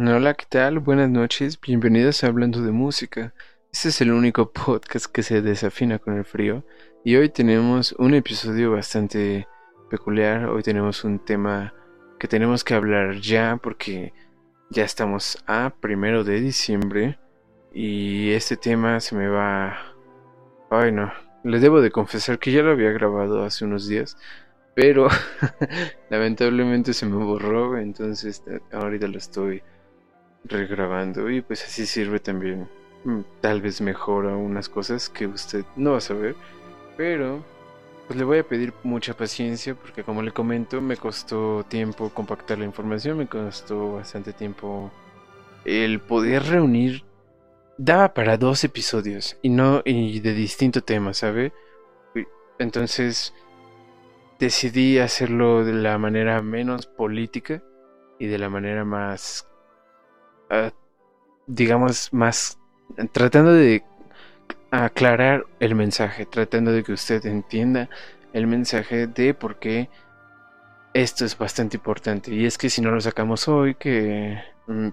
Hola, ¿qué tal? Buenas noches, bienvenidos a Hablando de Música. Este es el único podcast que se desafina con el frío y hoy tenemos un episodio bastante peculiar. Hoy tenemos un tema que tenemos que hablar ya porque ya estamos a primero de diciembre y este tema se me va... Ay no, les debo de confesar que ya lo había grabado hace unos días, pero lamentablemente se me borró, entonces ahorita lo estoy regrabando y pues así sirve también mm, tal vez mejora unas cosas que usted no va a saber, pero pues le voy a pedir mucha paciencia porque como le comento me costó tiempo compactar la información, me costó bastante tiempo el poder reunir daba para dos episodios y no y de distinto tema, ¿sabe? Entonces decidí hacerlo de la manera menos política y de la manera más, ah, digamos, más tratando de aclarar el mensaje, tratando de que usted entienda el mensaje de por qué esto es bastante importante. Y es que si no lo sacamos hoy, que mm,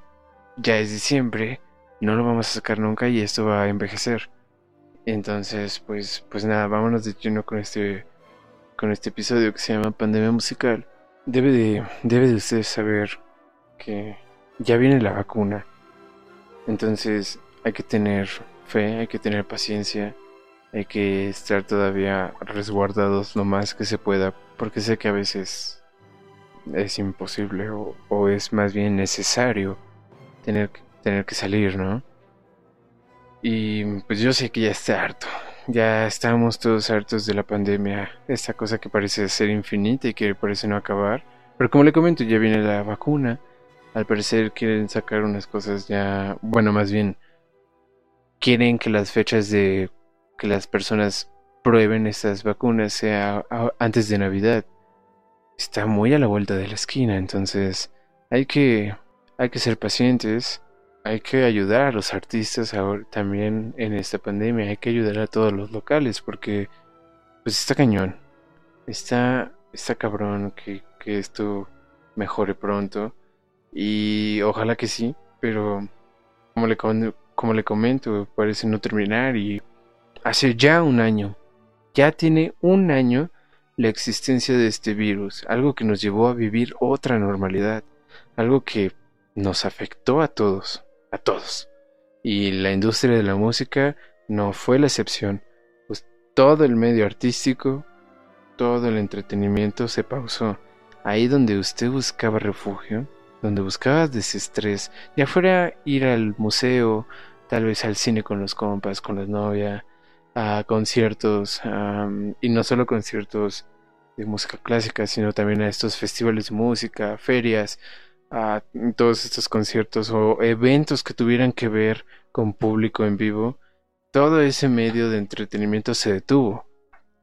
ya es diciembre, no lo vamos a sacar nunca y esto va a envejecer. Entonces, pues, pues nada, vámonos de lleno con este con este episodio que se llama Pandemia Musical, debe de, debe de usted saber que ya viene la vacuna. Entonces hay que tener fe, hay que tener paciencia, hay que estar todavía resguardados lo más que se pueda, porque sé que a veces es imposible o, es más bien necesario tener, tener que salir, ¿no? Y pues yo sé que ya está harto. Ya estamos todos hartos de la pandemia, esta cosa que parece ser infinita y que parece no acabar. Pero como le comento, ya viene la vacuna. Al parecer quieren sacar unas cosas ya, bueno, más bien quieren que las fechas de que las personas prueben estas vacunas sea antes de Navidad. Está muy a la vuelta de la esquina, entonces hay que hay que ser pacientes hay que ayudar a los artistas ahora también en esta pandemia, hay que ayudar a todos los locales porque pues está cañón, está, está cabrón que, que esto mejore pronto y ojalá que sí, pero como le, como le comento, parece no terminar y hace ya un año, ya tiene un año la existencia de este virus, algo que nos llevó a vivir otra normalidad, algo que nos afectó a todos a todos. Y la industria de la música no fue la excepción, pues todo el medio artístico, todo el entretenimiento se pausó. Ahí donde usted buscaba refugio, donde buscaba desestrés, ya fuera ir al museo, tal vez al cine con los compas, con la novia, a conciertos, y no solo conciertos de música clásica, sino también a estos festivales de música, ferias, a todos estos conciertos o eventos que tuvieran que ver con público en vivo, todo ese medio de entretenimiento se detuvo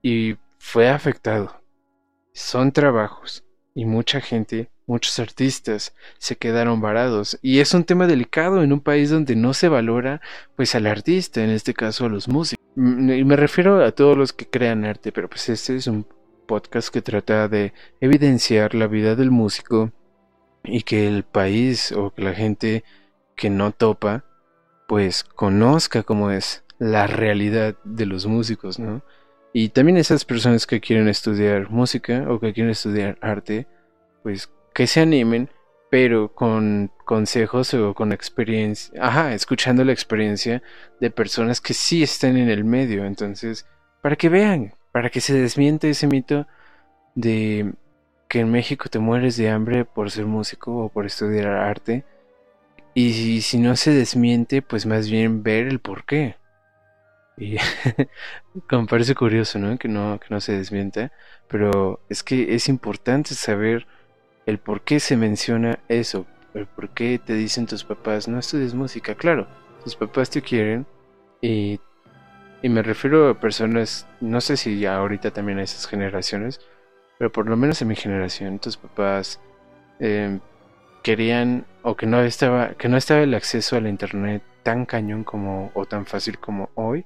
y fue afectado. Son trabajos y mucha gente, muchos artistas se quedaron varados y es un tema delicado en un país donde no se valora pues al artista, en este caso a los músicos. Y me refiero a todos los que crean arte, pero pues este es un podcast que trata de evidenciar la vida del músico y que el país o que la gente que no topa pues conozca cómo es la realidad de los músicos, ¿no? Y también esas personas que quieren estudiar música o que quieren estudiar arte, pues que se animen, pero con consejos o con experiencia, ajá, escuchando la experiencia de personas que sí están en el medio, entonces, para que vean, para que se desmiente ese mito de que en México te mueres de hambre por ser músico o por estudiar arte. Y si, no se desmiente, pues más bien ver el por qué. Y me parece curioso, ¿no? Que no, que no se desmienta. Pero es que es importante saber el por qué se menciona eso. El por qué te dicen tus papás, no estudies música. Claro, tus papás te quieren. Y, me refiero a personas, no sé si ahorita también a esas generaciones, pero por lo menos en mi generación, tus papás em, querían o que no estaba que no estaba el acceso al internet tan cañón como o tan fácil como hoy.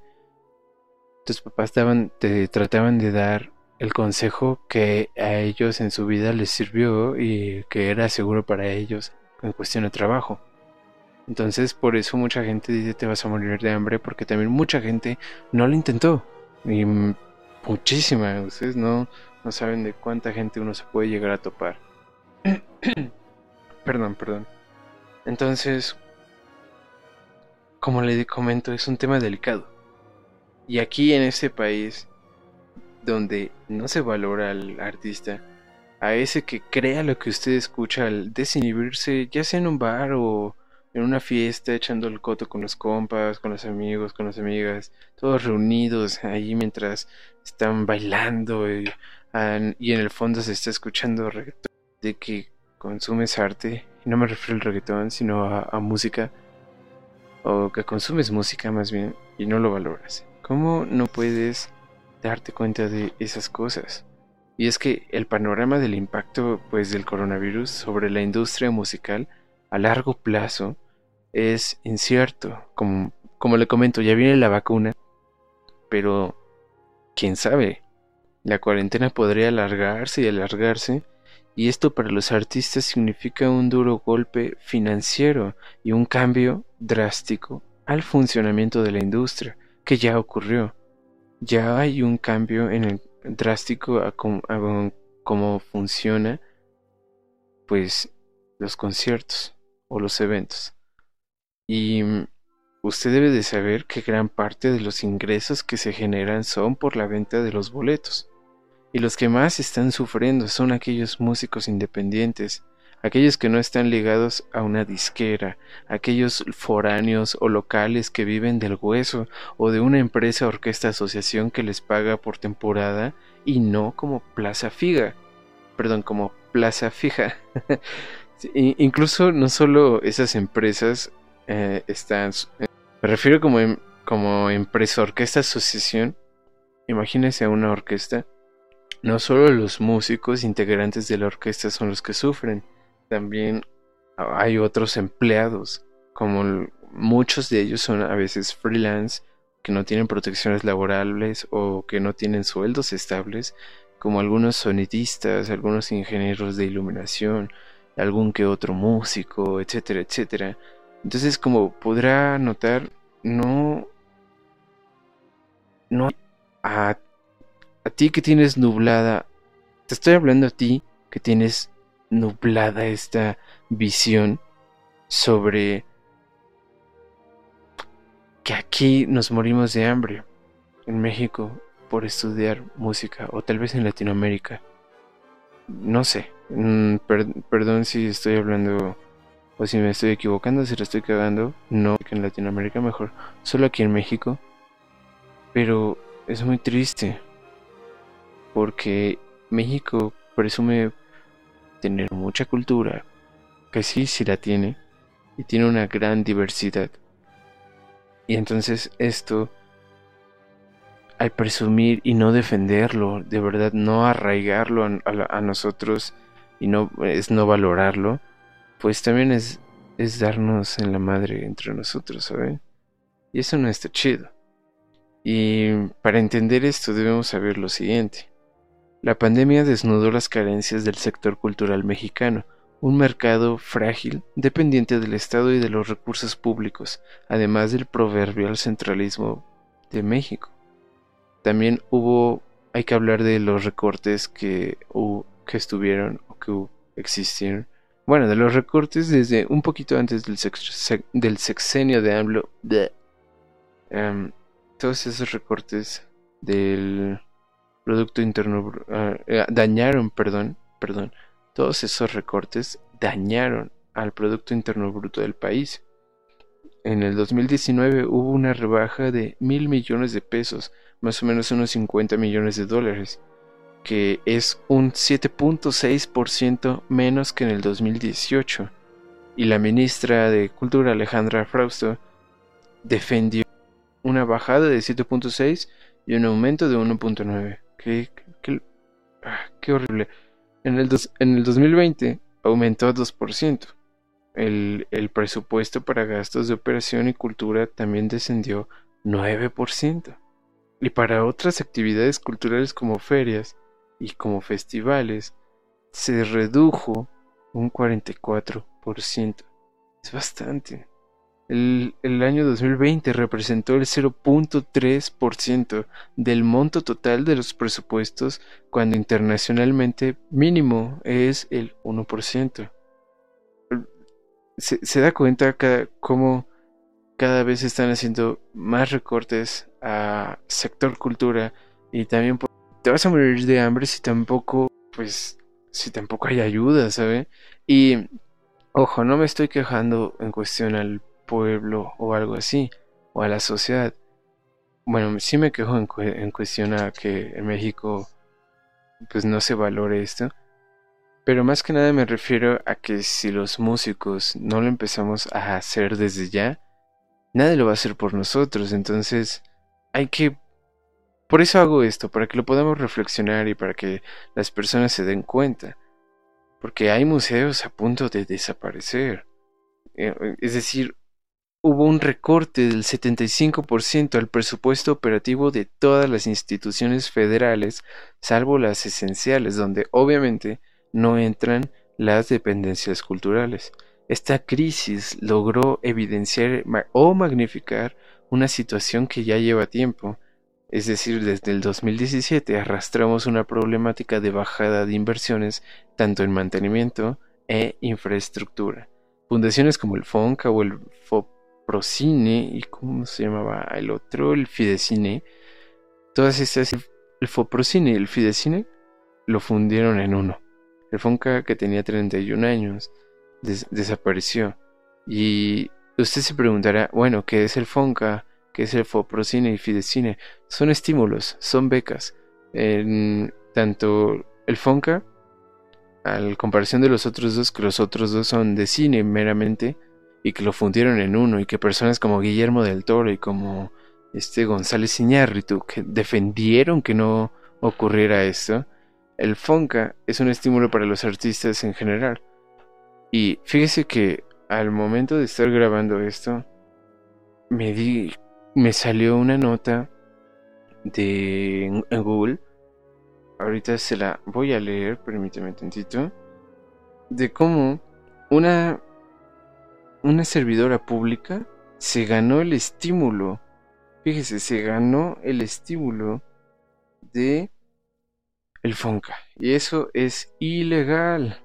Tus papás te trataban de dar el consejo que a ellos en su vida les sirvió y que era seguro para ellos en cuestión de trabajo. Entonces por eso mucha gente dice te vas a morir de hambre porque también mucha gente no lo intentó. Y muchísima. Ustedes no, no saben de cuánta gente uno se puede llegar a topar. perdón, perdón. Entonces, como le comento, es un tema delicado. Y aquí en este país, donde no se valora al artista, a ese que crea lo que usted escucha al desinhibirse, ya sea en un bar o en una fiesta, echando el coto con los compas, con los amigos, con las amigas, todos reunidos ahí mientras están bailando y, en el fondo se está escuchando reggaetón, de que consumes arte, y no me refiero al reggaetón, sino a, música, o que consumes música más bien y no lo valoras. ¿Cómo no puedes darte cuenta de esas cosas? Y es que el panorama del impacto pues del coronavirus sobre la industria musical a largo plazo es incierto. Como, como le comento, ya viene la vacuna, pero quién sabe, la cuarentena podría alargarse y alargarse, y esto para los artistas significa un duro golpe financiero y un cambio drástico al funcionamiento de la industria, que ya ocurrió. Ya hay un cambio en el drástico a, a cómo funciona pues los conciertos o los eventos. Y mm, usted debe de saber que gran parte de los ingresos que se generan son por la venta de los boletos. Y los que más están sufriendo son aquellos músicos independientes, aquellos que no están ligados a una disquera, aquellos foráneos o locales que viven del hueso o de una empresa orquesta asociación que les paga por temporada y no como plaza fija. Perdón, como plaza fija. incluso no solo esas empresas eh, están... Eh, me refiero como, como empresa, orquesta, asociación. Imagínense una orquesta. No solo los músicos integrantes de la orquesta son los que sufren, también hay otros empleados, como muchos de ellos son a veces freelance, que no tienen protecciones laborales o que no tienen sueldos estables, como algunos sonidistas, algunos ingenieros de iluminación, algún que otro músico, etcétera, etcétera. Entonces, como podrá notar, no. No. A, a ti que tienes nublada. Te estoy hablando a ti que tienes nublada esta visión sobre que aquí nos morimos de hambre en México por estudiar música o tal vez en Latinoamérica. No sé, mm, perdón si estoy hablando o si me estoy equivocando, si lo estoy cagando, no que en Latinoamérica mejor, solo aquí en México. Pero es muy triste porque México presume tener mucha cultura, que sí, sí la tiene, y tiene una gran diversidad. Y entonces esto, al presumir y no defenderlo, de verdad no arraigarlo a, a nosotros y no es no valorarlo, pues también es, es darnos en la madre entre nosotros, ¿saben? Y eso no está chido. Y para entender esto debemos saber lo siguiente. La pandemia desnudó las carencias del sector cultural mexicano, un mercado frágil, dependiente del Estado y de los recursos públicos, además del proverbial centralismo de México. También hubo, hay que hablar de los recortes que, que estuvieron o que existieron bueno, de los recortes desde un poquito antes del, sexenio de AMLO. Em, todos esos recortes del Producto Interno ah, eh, dañaron, perdón, perdón, todos esos recortes dañaron al Producto Interno Bruto del país. En el 2019 hubo una rebaja de mil millones de pesos, más o menos unos 50 millones de dólares que es un 7.6% menos que en el 2018. Y la ministra de Cultura Alejandra Frausto defendió una bajada de 7.6 y un aumento de 1.9. Qué, ah, qué, horrible. En el, en el 2020 aumentó a 2%. El, el presupuesto para gastos de operación y cultura también descendió 9%. Y para otras actividades culturales como ferias, y como festivales se redujo un 44%. Es bastante. El, el, año 2020 representó el 0.3% del monto total de los presupuestos, cuando internacionalmente mínimo es el 1%. Se, se da cuenta cómo cada vez están haciendo más recortes a sector cultura y también te vas a morir de hambre si tampoco, pues, si tampoco hay ayuda, ¿sabes? Y, ojo, no me estoy quejando en cuestión al pueblo o algo así, o a la sociedad. Bueno, sí me quejo en, cuestión a que en México, pues, no se valore esto. Pero más que nada me refiero a que si los músicos no lo empezamos a hacer desde ya, nadie lo va a hacer por nosotros. Entonces hay que... Por eso hago esto, para que lo podamos reflexionar y para que las personas se den cuenta. Porque hay museos a punto de desaparecer. Eh, es decir, hubo un recorte del 75% al presupuesto operativo de todas las instituciones federales, salvo las esenciales, donde obviamente no entran las dependencias culturales. Esta crisis logró evidenciar o magnificar una situación que ya lleva tiempo, es decir, desde el 2017 arrastramos una problemática de bajada de inversiones tanto en mantenimiento e infraestructura. Fundaciones como el FONCA o el FOPROCINE y cómo se llamaba el otro, el Fidecine, todas estas, el FOPROCINE y el Fidecine lo fundieron en uno. El FONCA que tenía 31 años desapareció. Y usted se preguntará, bueno, ¿qué es el FONCA? ¿Qué es el FOPROCINE y Fidecine? Son estímulos, son becas. En tanto el FONCA, al comparación de los otros dos, que los otros dos son de cine meramente, y que lo fundieron en uno, y que personas como Guillermo del Toro y como este González Iñárritu, que defendieron que no ocurriera esto, el FONCA es un estímulo para los artistas en general. Y fíjese que al momento de estar grabando esto, me di, me salió una nota de Google. Ahorita se la voy a leer, permíteme un tantito. De cómo una una servidora pública se ganó el estímulo. Fíjese, se ganó el estímulo de el Fonca. Y eso es ilegal.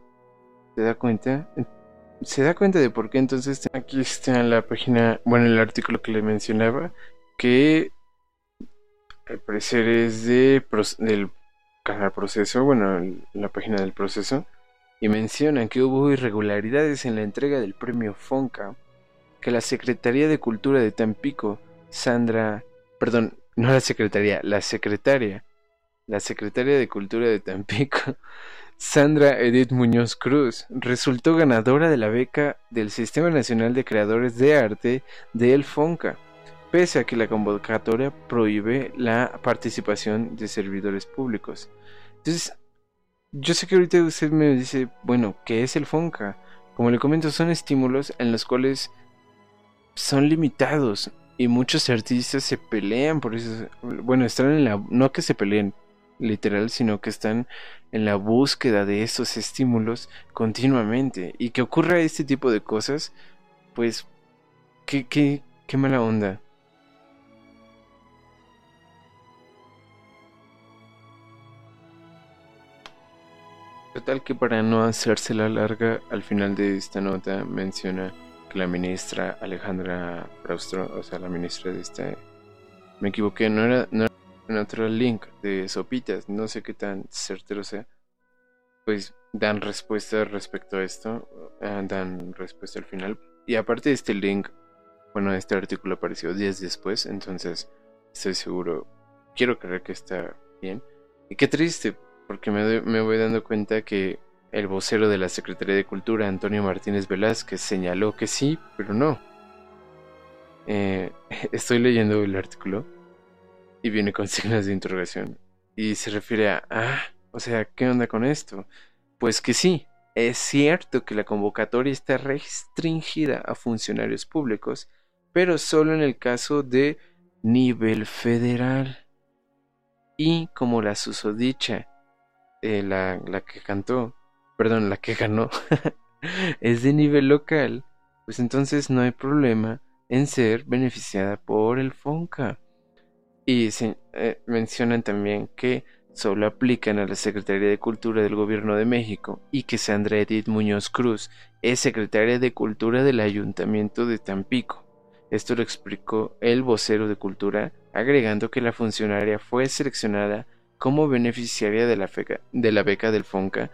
¿Se da cuenta? ¿Se da cuenta de por qué entonces aquí está en la página, bueno, el artículo que le mencionaba, que al parecer es de del canal proceso, bueno, la página del proceso, y mencionan que hubo irregularidades en la entrega del premio Fonca, que la Secretaría de Cultura de Tampico, Sandra, perdón, no la Secretaría, la Secretaria, la Secretaria de Cultura de Tampico, Sandra Edith Muñoz Cruz resultó ganadora de la beca del Sistema Nacional de Creadores de Arte de El Fonca, pese a que la convocatoria prohíbe la participación de servidores públicos. Entonces, yo sé que ahorita usted me dice, bueno, ¿qué es el Fonca? Como le comento, son estímulos en los cuales son limitados y muchos artistas se pelean por eso. Bueno, están en la... No que se peleen, literal, sino que están en la búsqueda de esos estímulos continuamente. Y que ocurra este tipo de cosas, pues, qué, qué, qué mala onda. Total que para no hacerse la larga, al final de esta nota menciona que la ministra Alejandra Praustro, o sea, la ministra de esta... Me equivoqué, no era, no era otro link de sopitas, no sé qué tan certero sea, pues dan respuesta respecto a esto, eh, dan respuesta al final. Y aparte de este link, bueno, este artículo apareció días después, entonces estoy seguro, quiero creer que está bien. Y qué triste, porque me, voy dando cuenta que el vocero de la Secretaría de Cultura, Antonio Martínez Velázquez, señaló que sí, pero no. Eh, estoy leyendo el artículo y viene con signos de interrogación. Y se refiere a, ah, o sea, ¿qué onda con esto? Pues que sí, es cierto que la convocatoria está restringida a funcionarios públicos, pero solo en el caso de nivel federal. Y como la susodicha, eh, la, la que cantó, perdón, la que ganó, es de nivel local, pues entonces no hay problema en ser beneficiada por el FONCA. Y eh, mencionan también que solo aplican a la Secretaría de Cultura del Gobierno de México y que Sandra Edith Muñoz Cruz es secretaria de Cultura del Ayuntamiento de Tampico. Esto lo explicó el vocero de Cultura, agregando que la funcionaria fue seleccionada como beneficiaria de la, beca del FONCA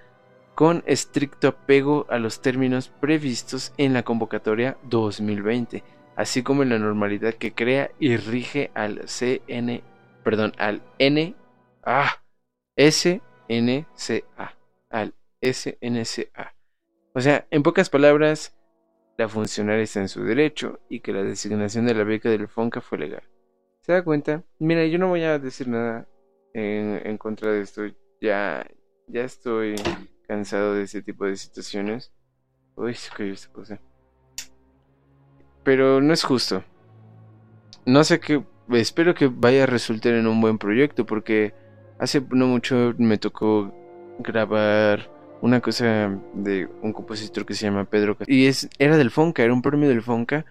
con estricto apego a los términos previstos en la convocatoria 2020, así como en la normalidad que crea y rige al CN, perdón, al N, ah, SNCA, al SNCA. O sea, en pocas palabras, la funcionaria está en su derecho y que la designación de la beca del FONCA fue legal. ¿Se da cuenta? Mira, yo no voy a decir nada en, contra de esto. Ya, ya estoy cansado de ese tipo de situaciones. Uy, se cayó esta cosa. Pero no es justo. No sé qué. Espero que vaya a resultar en un buen proyecto porque Hace no mucho me tocó grabar una cosa de un compositor que se llama Pedro y es era del Fonca, era un premio del Fonca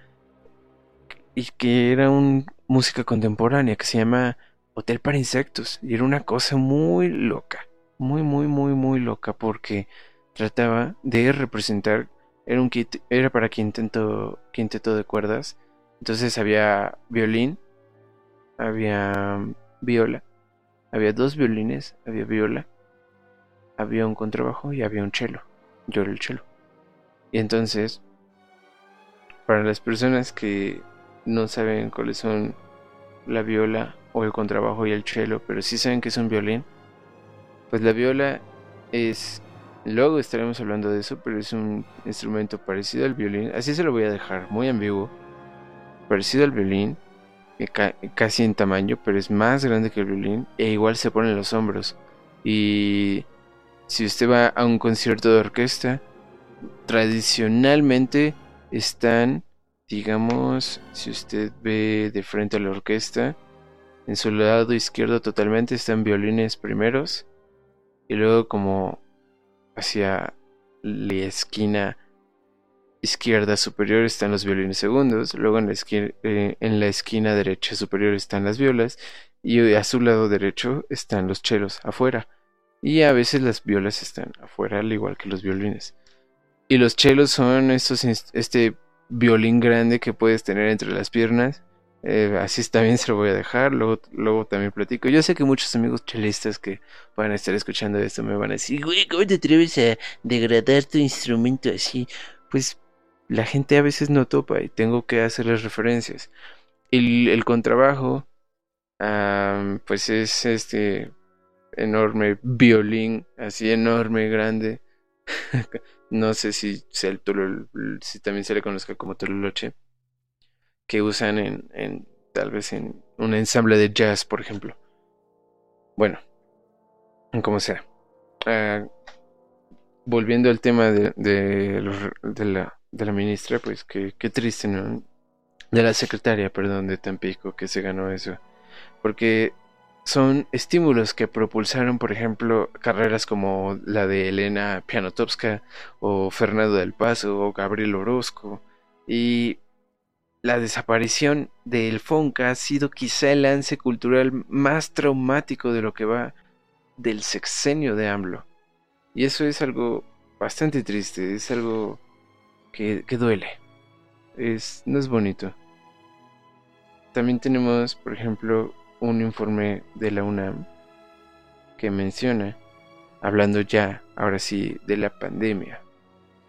y que era una música contemporánea que se llama Hotel para Insectos y era una cosa muy loca, muy muy muy muy loca porque trataba de representar era un kit, era para quinteto quinteto de cuerdas, entonces había violín, había viola había dos violines, había viola, había un contrabajo y había un cello. Yo era el cello. Y entonces, para las personas que no saben cuáles son la viola o el contrabajo y el cello, pero sí saben que es un violín, pues la viola es Luego estaremos hablando de eso, pero es un instrumento parecido al violín. Así se lo voy a dejar, muy ambiguo. Parecido al violín, casi en tamaño, pero es más grande que el violín e igual se pone en los hombros. Y si usted va a un concierto de orquesta, tradicionalmente están, digamos, si usted ve de frente a la orquesta, en su lado izquierdo totalmente están violines primeros y luego como hacia la esquina izquierda superior están los violines segundos, luego en la, esquina, eh, en la esquina derecha superior están las violas y a su lado derecho están los chelos afuera. Y a veces las violas están afuera, al igual que los violines. Y los chelos son estos, este violín grande que puedes tener entre las piernas. Eh, así también se lo voy a dejar, luego, luego también platico. Yo sé que muchos amigos chelistas que van a estar escuchando esto me van a decir, güey, ¿cómo te atreves a degradar tu instrumento así? Pues la gente a veces no topa y tengo que hacerles referencias. El, el contrabajo, pues es este enorme violín, así enorme, grande. no sé si, si también se le conozca como tololoche, que usan en, en tal vez en un ensamble de jazz, por ejemplo. Bueno, como sea. Ah, volviendo al tema de, de, la de la ministra, pues qué, qué triste, ¿no? De la secretaria, perdón, de Tampico, que se ganó eso. Porque son estímulos que propulsaron, por ejemplo, carreras como la de Elena Pianotowska o Fernando del Paso o Gabriel Orozco. Y la desaparición del Fonca ha sido quizá el lance cultural más traumático de lo que va del sexenio de AMLO. Y eso es algo bastante triste, es algo que, duele. Es, no es bonito. También tenemos, por ejemplo, un informe de la UNAM que menciona, hablando ya, ahora sí, de la pandemia,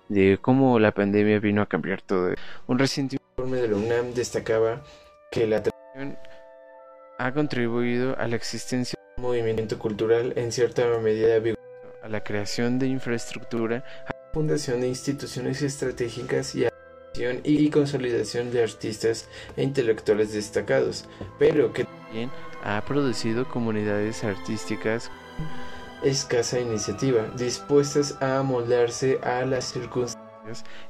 de cómo la pandemia vino a cambiar todo. Un reciente informe de la UNAM destacaba que la tradición ha contribuido a la existencia de un movimiento cultural en cierta medida a la creación de infraestructura, fundación de instituciones estratégicas y y consolidación de artistas e intelectuales destacados, pero que también ha producido comunidades artísticas escasa iniciativa, dispuestas a moldarse a las circunstancias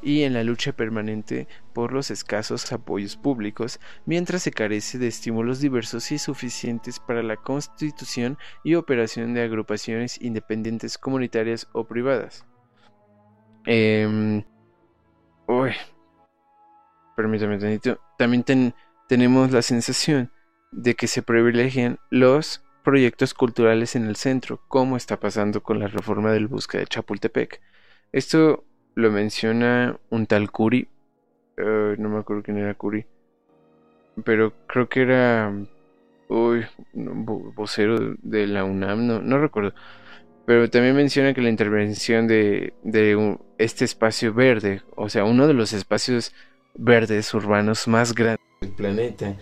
y en la lucha permanente por los escasos apoyos públicos, mientras se carece de estímulos diversos y suficientes para la constitución y operación de agrupaciones independientes comunitarias o privadas. Eh, permítame también tenemos la sensación de que se privilegian los proyectos culturales en el centro, como está pasando con la reforma del Busca de Chapultepec. Esto lo menciona un tal Curi, eh, no me acuerdo quién era Curi, pero creo que era uy, vocero de la UNAM, no, no recuerdo. Pero también menciona que la intervención de, de este espacio verde, o sea, uno de los espacios verdes urbanos más grandes del planeta,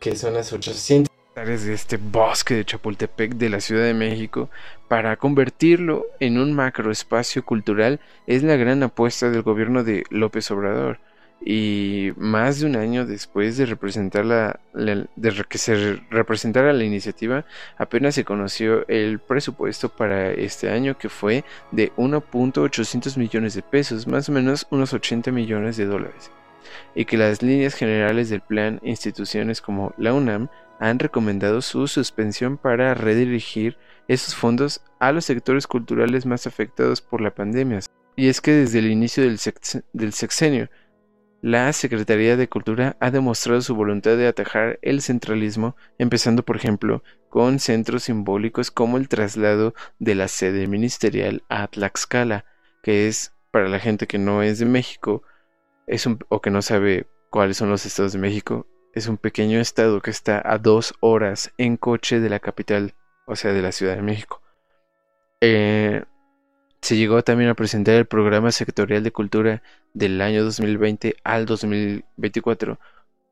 que son las 800 de este bosque de Chapultepec de la Ciudad de México, para convertirlo en un macroespacio cultural, es la gran apuesta del gobierno de López Obrador. Y más de un año después de representar la, de que se representara la iniciativa apenas se conoció el presupuesto para este año que fue de 1.800 millones de pesos más o menos unos 80 millones de dólares y que las líneas generales del plan instituciones como la UNAM han recomendado su suspensión para redirigir esos fondos a los sectores culturales más afectados por la pandemia. Y es que desde el inicio del, del sexenio la Secretaría de Cultura ha demostrado su voluntad de atajar el centralismo, empezando por ejemplo con centros simbólicos como el traslado de la sede ministerial a Tlaxcala, que es, para la gente que no es de México, es un, o que no sabe cuáles son los estados de México, es un pequeño estado que está a dos horas en coche de la capital, o sea, de la Ciudad de México. Eh, se llegó también a presentar el programa sectorial de cultura del año 2020 al 2024,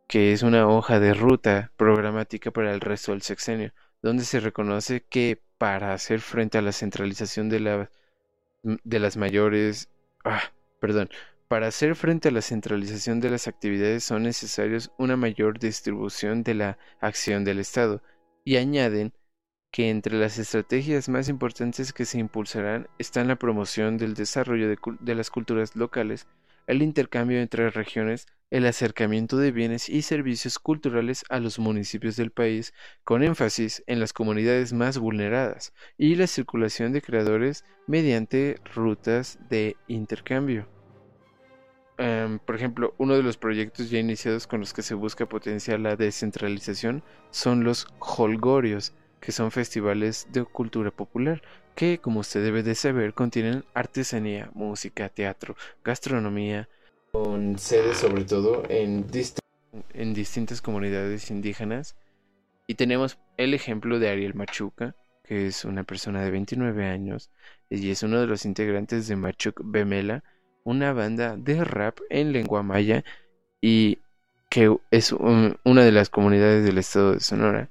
que es una hoja de ruta programática para el resto del sexenio, donde se reconoce que para hacer frente a la centralización de, la, de las mayores... Ah, perdón, para hacer frente a la centralización de las actividades son necesarios una mayor distribución de la acción del Estado, y añaden que entre las estrategias más importantes que se impulsarán están la promoción del desarrollo de, las culturas locales, el intercambio entre regiones, el acercamiento de bienes y servicios culturales a los municipios del país, con énfasis en las comunidades más vulneradas, y la circulación de creadores mediante rutas de intercambio. Em, por ejemplo, uno de los proyectos ya iniciados con los que se busca potenciar la descentralización son los holgorios, que son festivales de cultura popular, que como usted debe de saber contienen artesanía, música, teatro, gastronomía, con sedes sobre todo en, distintas comunidades indígenas. Y tenemos el ejemplo de Ariel Machuca, que es una persona de 29 años y es uno de los integrantes de Machuc Bemela, una banda de rap en lengua maya y que es una de las comunidades del estado de Sonora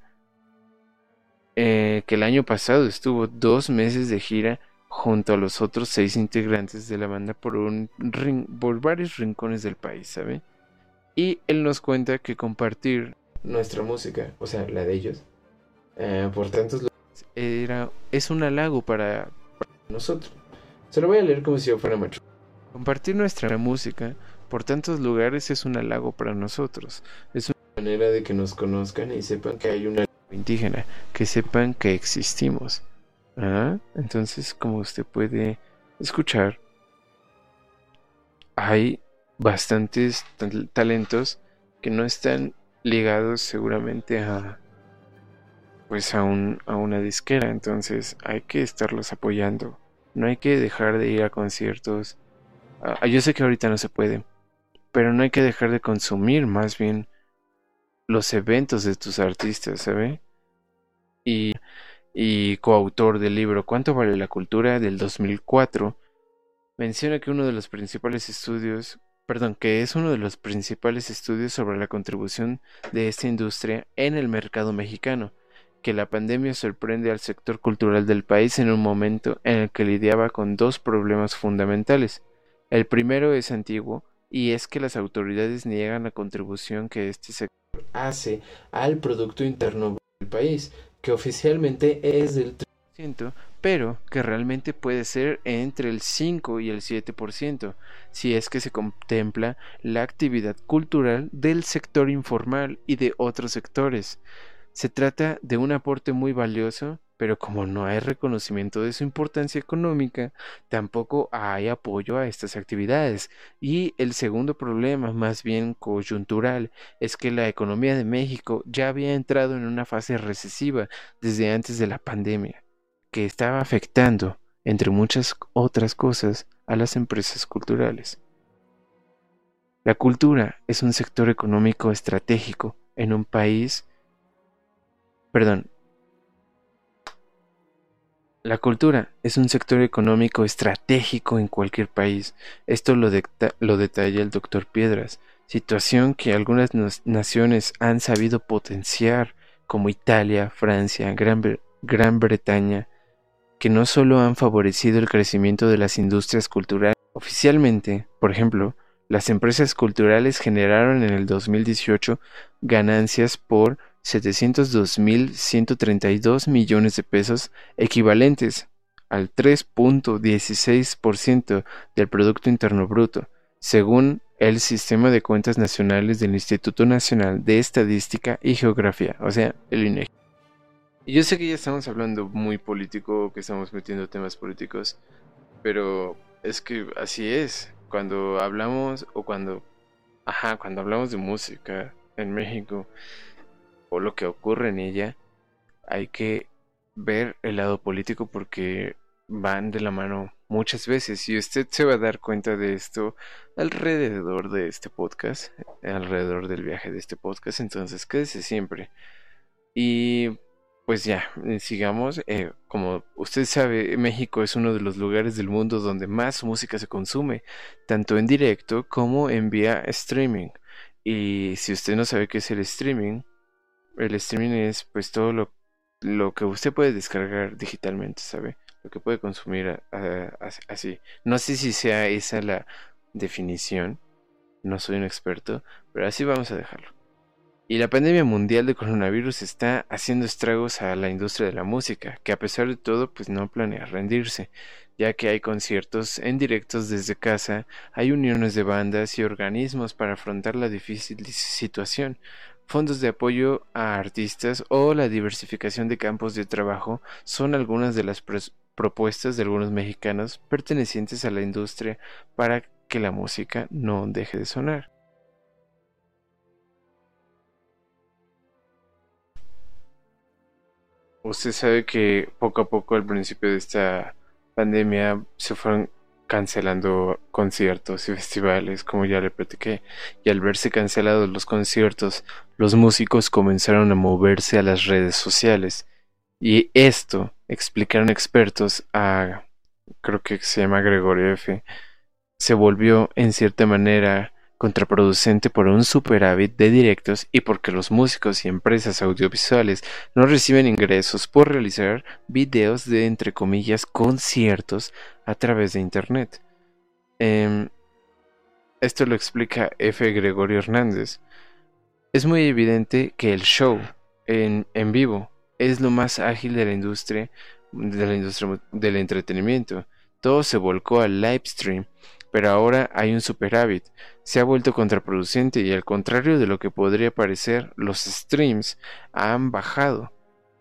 eh, que el año pasado estuvo dos meses de gira junto a los otros seis integrantes de la banda por, un por varios rincones del país, ¿sabe? Y él nos cuenta que compartir nuestra música, o sea, la de ellos, eh, por tantos era, es un halago para, nosotros. Se lo voy a leer como si yo fuera macho. Compartir nuestra música por tantos lugares es un halago para nosotros. Es una manera de que nos conozcan y sepan que hay una indígena, que sepan que existimos. ¿Ah? Entonces, como usted puede escuchar, hay bastantes talentos que no están ligados seguramente a pues a, un, a una disquera entonces hay que estarlos apoyando no hay que dejar de ir a conciertos ah, yo sé que ahorita no se puede pero no hay que dejar de consumir más bien los eventos de tus artistas, ¿sabe? Y, y coautor del libro ¿Cuánto vale la cultura? del 2004, menciona que uno de los principales estudios, perdón, que es uno de los principales estudios sobre la contribución de esta industria en el mercado mexicano, que la pandemia sorprende al sector cultural del país en un momento en el que lidiaba con dos problemas fundamentales. El primero es antiguo, y es que las autoridades niegan la contribución que este sector hace al Producto Interno del país, que oficialmente es del 3%, pero que realmente puede ser entre el 5 y el 7%, si es que se contempla la actividad cultural del sector informal y de otros sectores. Se trata de un aporte muy valioso pero como no hay reconocimiento de su importancia económica, tampoco hay apoyo a estas actividades. Y el segundo problema, más bien coyuntural, es que la economía de México ya había entrado en una fase recesiva desde antes de la pandemia, que estaba afectando, entre muchas otras cosas, a las empresas culturales. La cultura es un sector económico estratégico en un país, perdón, la cultura es un sector económico estratégico en cualquier país. Esto lo, detalla el doctor Piedras, situación que algunas naciones han sabido potenciar, como Italia, Francia, Gran, Gran Bretaña, que no solo han favorecido el crecimiento de las industrias culturales. Oficialmente, por ejemplo, las empresas culturales generaron en el 2018 ganancias por 702.132 millones de pesos, equivalentes al 3.16% del Producto Interno Bruto, según el Sistema de Cuentas Nacionales del Instituto Nacional de Estadística y Geografía, o sea, el INEGI. Y yo sé que ya estamos hablando muy político, que estamos metiendo temas políticos, pero es que así es. Cuando hablamos o cuando, ajá, cuando hablamos de música en México, o lo que ocurre en ella, hay que ver el lado político porque van de la mano muchas veces y usted se va a dar cuenta de esto alrededor de este podcast, alrededor del viaje de este podcast, entonces quédese siempre. Y pues ya, sigamos. Eh, como usted sabe, México es uno de los lugares del mundo donde más música se consume, tanto en directo como en vía streaming. Y si usted no sabe qué es el streaming, el streaming es pues todo lo, lo que usted puede descargar digitalmente, ¿sabe? Lo que puede consumir así. No sé si sea esa la definición, no soy un experto, pero así vamos a dejarlo. Y la pandemia mundial de coronavirus está haciendo estragos a la industria de la música, que a pesar de todo pues no planea rendirse, ya que hay conciertos en directos desde casa, hay uniones de bandas y organismos para afrontar la difícil situación, fondos de apoyo a artistas o la diversificación de campos de trabajo son algunas de las propuestas de algunos mexicanos pertenecientes a la industria para que la música no deje de sonar. Usted sabe que poco a poco al principio de esta pandemia se fueron cancelando conciertos y festivales, como ya le platiqué, y al verse cancelados los conciertos, los músicos comenzaron a moverse a las redes sociales. Y esto, explicaron expertos a, creo que se llama Gregorio F., se volvió en cierta manera contraproducente por un superávit de directos y porque los músicos y empresas audiovisuales no reciben ingresos por realizar videos de entre comillas conciertos a través de internet. Em, esto lo explica F. Gregorio Hernández. Es muy evidente que el show en, vivo es lo más ágil de la industria de la industria del entretenimiento. Todo se volcó al live stream pero ahora hay un superávit. Se ha vuelto contraproducente y al contrario de lo que podría parecer, los streams han bajado,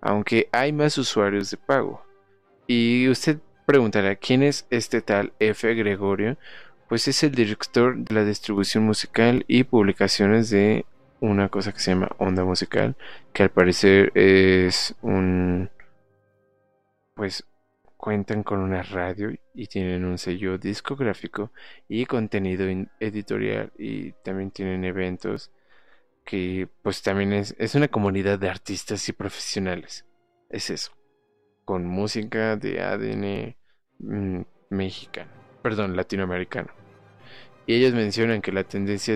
aunque hay más usuarios de pago. Y usted preguntará, ¿quién es este tal F. Gregorio? Pues es el director de la distribución musical y publicaciones de una cosa que se llama Onda Musical, que al parecer es un pues cuentan con una radio y tienen un sello discográfico y contenido editorial y también tienen eventos que pues también es, es una comunidad de artistas y profesionales. Es eso, con música de ADN mm, mexicano, perdón, latinoamericano y ellos mencionan que la tendencia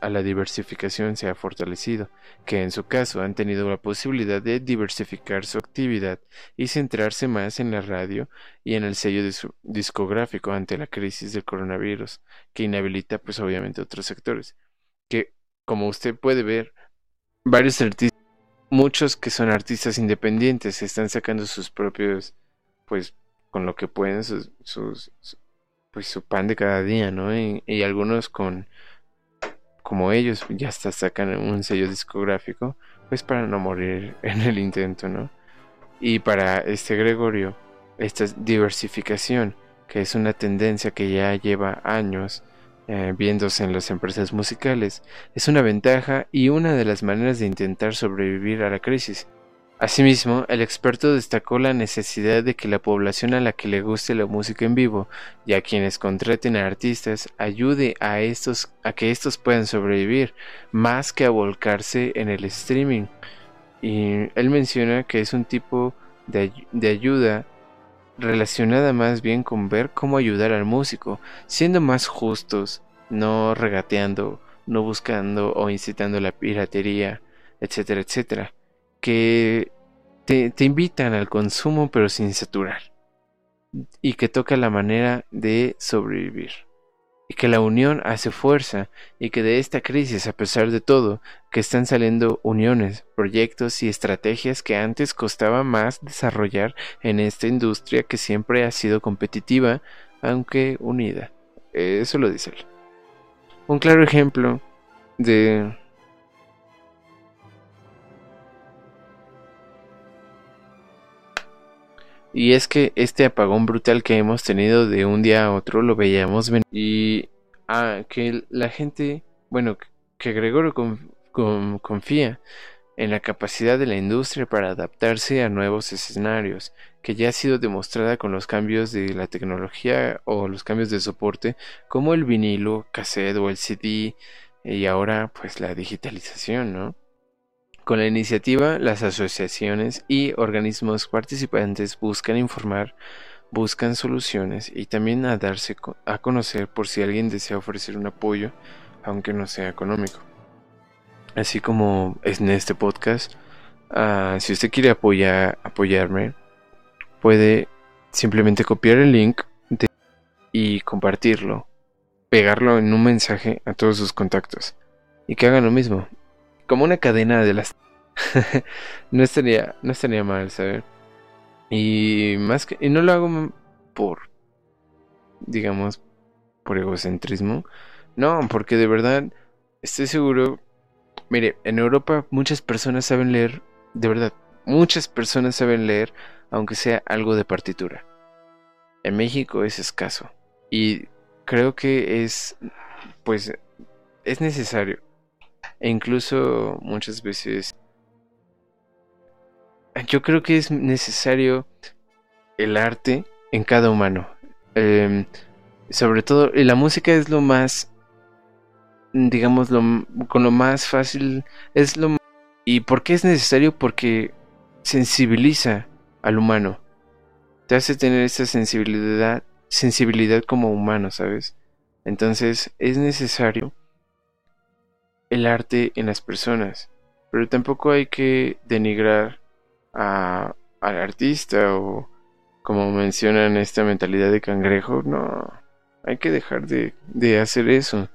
a la diversificación se ha fortalecido, que en su caso han tenido la posibilidad de diversificar su actividad y centrarse más en la radio y en el sello discográfico ante la crisis del coronavirus, que inhabilita pues obviamente otros sectores, que como usted puede ver, varios artistas, muchos que son artistas independientes, están sacando sus propios, pues con lo que pueden, sus pues su pan de cada día, ¿no? Y, algunos con como ellos ya hasta sacan un sello discográfico, pues para no morir en el intento, ¿no? Y para este Gregorio, esta diversificación, que es una tendencia que ya lleva años eh, viéndose en las empresas musicales, es una ventaja y una de las maneras de intentar sobrevivir a la crisis. Asimismo, el experto destacó la necesidad de que la población a la que le guste la música en vivo y a quienes contraten a artistas ayude a estos a que estos puedan sobrevivir más que a volcarse en el streaming. Y él menciona que es un tipo de, de ayuda relacionada más bien con ver cómo ayudar al músico, siendo más justos, no regateando, no buscando o incitando la piratería, etcétera, etcétera que te, invitan al consumo pero sin saturar y que toca la manera de sobrevivir y que la unión hace fuerza y que de esta crisis a pesar de todo que están saliendo uniones, proyectos y estrategias que antes costaba más desarrollar en esta industria que siempre ha sido competitiva aunque unida. Eso lo dice él. Un claro ejemplo de Y es que este apagón brutal que hemos tenido de un día a otro lo veíamos venir. Y ah, que la gente, bueno, que Gregorio confía en la capacidad de la industria para adaptarse a nuevos escenarios, que ya ha sido demostrada con los cambios de la tecnología o los cambios de soporte, como el vinilo, cassette o el CD, y ahora pues la digitalización, ¿no? Con la iniciativa, las asociaciones y organismos participantes buscan informar, buscan soluciones y también a darse a conocer por si alguien desea ofrecer un apoyo, aunque no sea económico. Así como es en este podcast, ah, si usted quiere apoyar, apoyarme, puede simplemente copiar el link y compartirlo, pegarlo en un mensaje a todos sus contactos y que hagan lo mismo como una cadena de las no estaría no estaría mal saber. Y más que y no lo hago por digamos por egocentrismo. No porque de verdad estoy seguro mire en Europa muchas personas saben leer de verdad muchas personas saben leer aunque sea algo de partitura. En México es escaso y creo que es pues es necesario e incluso muchas veces yo creo que es necesario el arte en cada humano. Em, sobre todo, la música es lo más, digamos, lo, con lo más fácil, es lo ¿Y por qué es necesario? Porque sensibiliza al humano. Te hace tener esa sensibilidad, sensibilidad como humano, ¿sabes? Entonces es necesario el arte en las personas, pero tampoco hay que denigrar a, al artista o como mencionan esta mentalidad de cangrejo, no, hay que dejar de, de hacer eso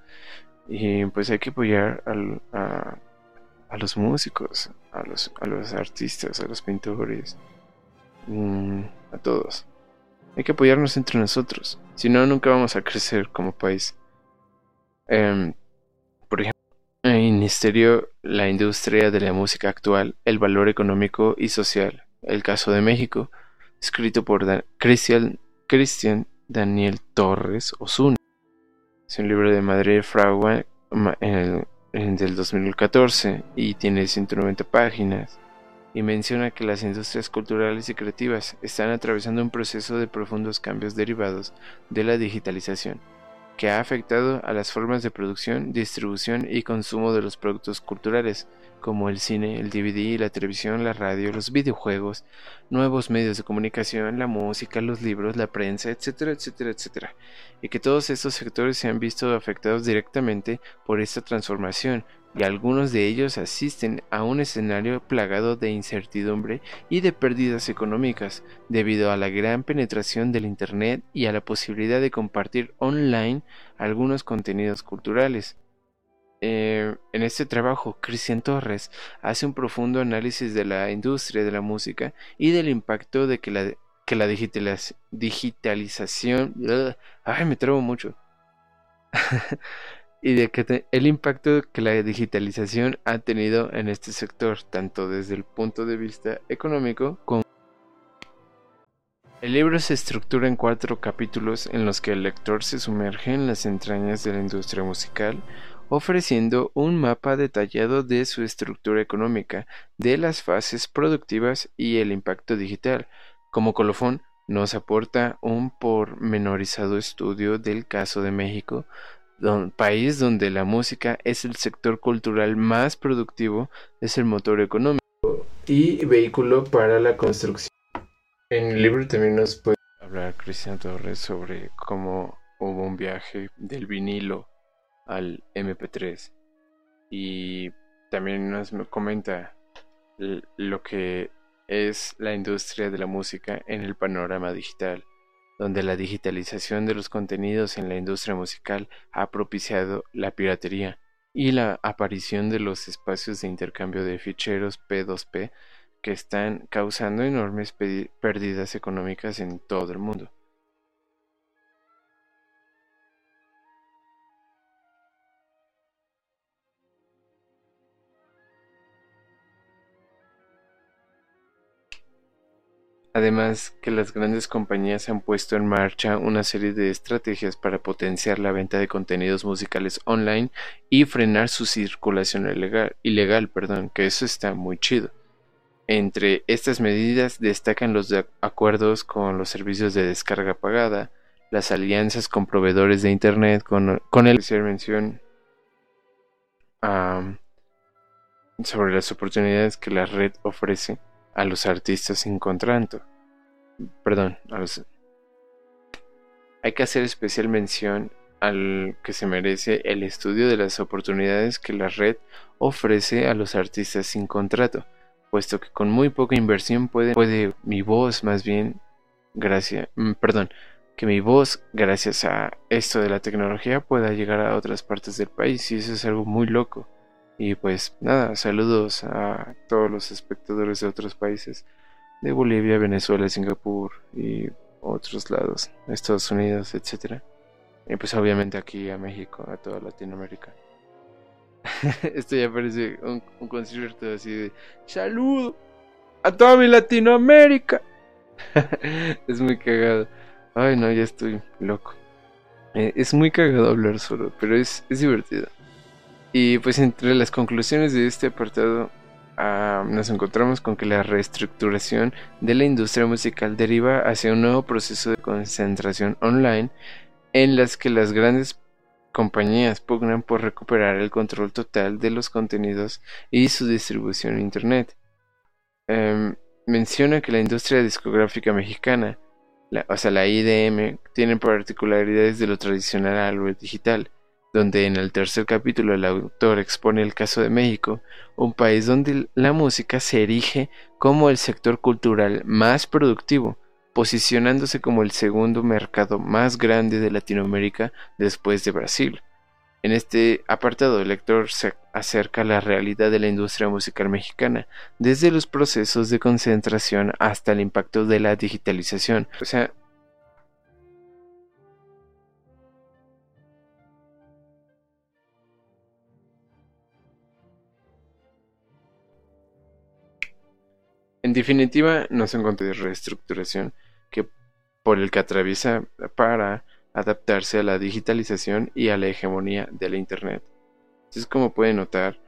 y pues hay que apoyar a, a, los músicos, a los, a los artistas, a los pintores, mm, a todos. Hay que apoyarnos entre nosotros, si no, nunca vamos a crecer como país. Eh, Ministerio la industria de la música actual, el valor económico y social. El caso de México, escrito por Cristian, Daniel Torres Osuna. Es un libro de Madrid Fragua en el, del 2014 y tiene 190 páginas y menciona que las industrias culturales y creativas están atravesando un proceso de profundos cambios derivados de la digitalización que ha afectado a las formas de producción, distribución y consumo de los productos culturales, como el cine, el DVD, la televisión, la radio, los videojuegos, nuevos medios de comunicación, la música, los libros, la prensa, etcétera, etcétera, etcétera, y que todos estos sectores se han visto afectados directamente por esta transformación, y algunos de ellos asisten a un escenario plagado de incertidumbre y de pérdidas económicas debido a la gran penetración del Internet y a la posibilidad de compartir online algunos contenidos culturales. Eh, en este trabajo, Cristian Torres hace un profundo análisis de la industria de la música y del impacto de que la, que la digitalización... ay, me trabo mucho. y de que el impacto que la digitalización ha tenido en este sector, tanto desde el punto de vista económico como El libro se estructura en cuatro capítulos en los que el lector se sumerge en las entrañas de la industria musical, ofreciendo un mapa detallado de su estructura económica, de las fases productivas y el impacto digital. Como colofón, nos aporta un pormenorizado estudio del caso de México, país donde la música es el sector cultural más productivo, es el motor económico y vehículo para la construcción. En el libro también nos puede hablar Cristian Torres sobre cómo hubo un viaje del vinilo al MP3 y también nos comenta lo que es la industria de la música en el panorama digital, donde la digitalización de los contenidos en la industria musical ha propiciado la piratería y la aparición de los espacios de intercambio de ficheros P2P que están causando enormes pérdidas económicas en todo el mundo. Además que las grandes compañías han puesto en marcha una serie de estrategias para potenciar la venta de contenidos musicales online y frenar su circulación ilegal, ilegal perdón, que eso está muy chido. Entre estas medidas destacan los acuerdos con los servicios de descarga pagada, las alianzas con proveedores de Internet, con, el mención sobre las oportunidades que la red ofrece a los artistas sin contrato. Perdón, hay que hacer especial mención al que se merece el estudio de las oportunidades que la red ofrece a los artistas sin contrato, puesto que con muy poca inversión puede, puede mi voz más bien gracias, mm, perdón, que mi voz gracias a esto de la tecnología pueda llegar a otras partes del país y eso es algo muy loco. Y pues nada, saludos a todos los espectadores de otros países, de Bolivia, Venezuela, Singapur y otros lados, Estados Unidos, etc. Y pues obviamente aquí a México, a toda Latinoamérica. Esto ya parece un, concierto así de saludo a toda mi Latinoamérica. es muy cagado. Ay no, ya estoy loco. Eh, es muy cagado hablar solo, pero es, es divertido. Y pues entre las conclusiones de este apartado ah, nos encontramos con que la reestructuración de la industria musical deriva hacia un nuevo proceso de concentración online en las que las grandes compañías pugnan por recuperar el control total de los contenidos y su distribución en Internet. Em, menciona que la industria discográfica mexicana, o sea la IDM, tiene particularidades de lo tradicional a lo digital donde en el tercer capítulo el autor expone el caso de México, un país donde la música se erige como el sector cultural más productivo, posicionándose como el segundo mercado más grande de Latinoamérica después de Brasil. En este apartado el lector se acerca a la realidad de la industria musical mexicana, desde los procesos de concentración hasta el impacto de la digitalización. O sea, En definitiva, no se encuentra de reestructuración que por el que atraviesa para adaptarse a la digitalización y a la hegemonía de la Internet. Entonces, como pueden notar,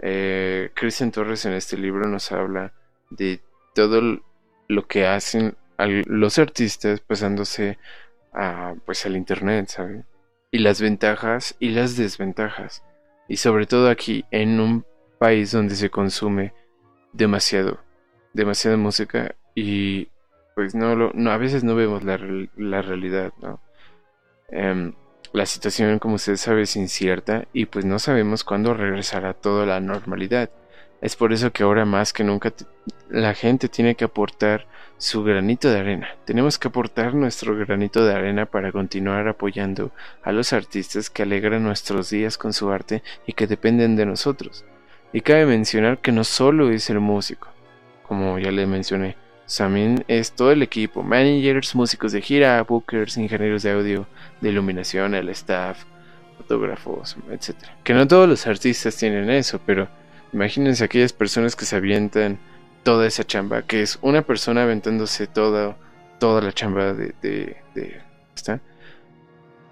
eh, Christian Torres en este libro nos habla de todo lo que hacen los artistas pasándose a, pues, al Internet, ¿saben? Y las ventajas y las desventajas. Y sobre todo aquí, en un país donde se consume demasiado demasiada música y pues no, lo, no a veces no vemos la, la realidad, ¿no? Em, la situación, como usted sabe, es incierta y pues no sabemos cuándo regresará toda la normalidad. Es por eso que ahora más que nunca la gente tiene que aportar su granito de arena. Tenemos que aportar nuestro granito de arena para continuar apoyando a los artistas que alegran nuestros días con su arte y que dependen de nosotros. Y cabe mencionar que no solo es el músico, como ya le mencioné. También es todo el equipo, managers, músicos de gira, bookers, ingenieros de audio, de iluminación, el staff, fotógrafos, etc. Que no todos los artistas tienen eso, pero imagínense aquellas personas que se avientan toda esa chamba, que es una persona aventándose todo toda la chamba de, de,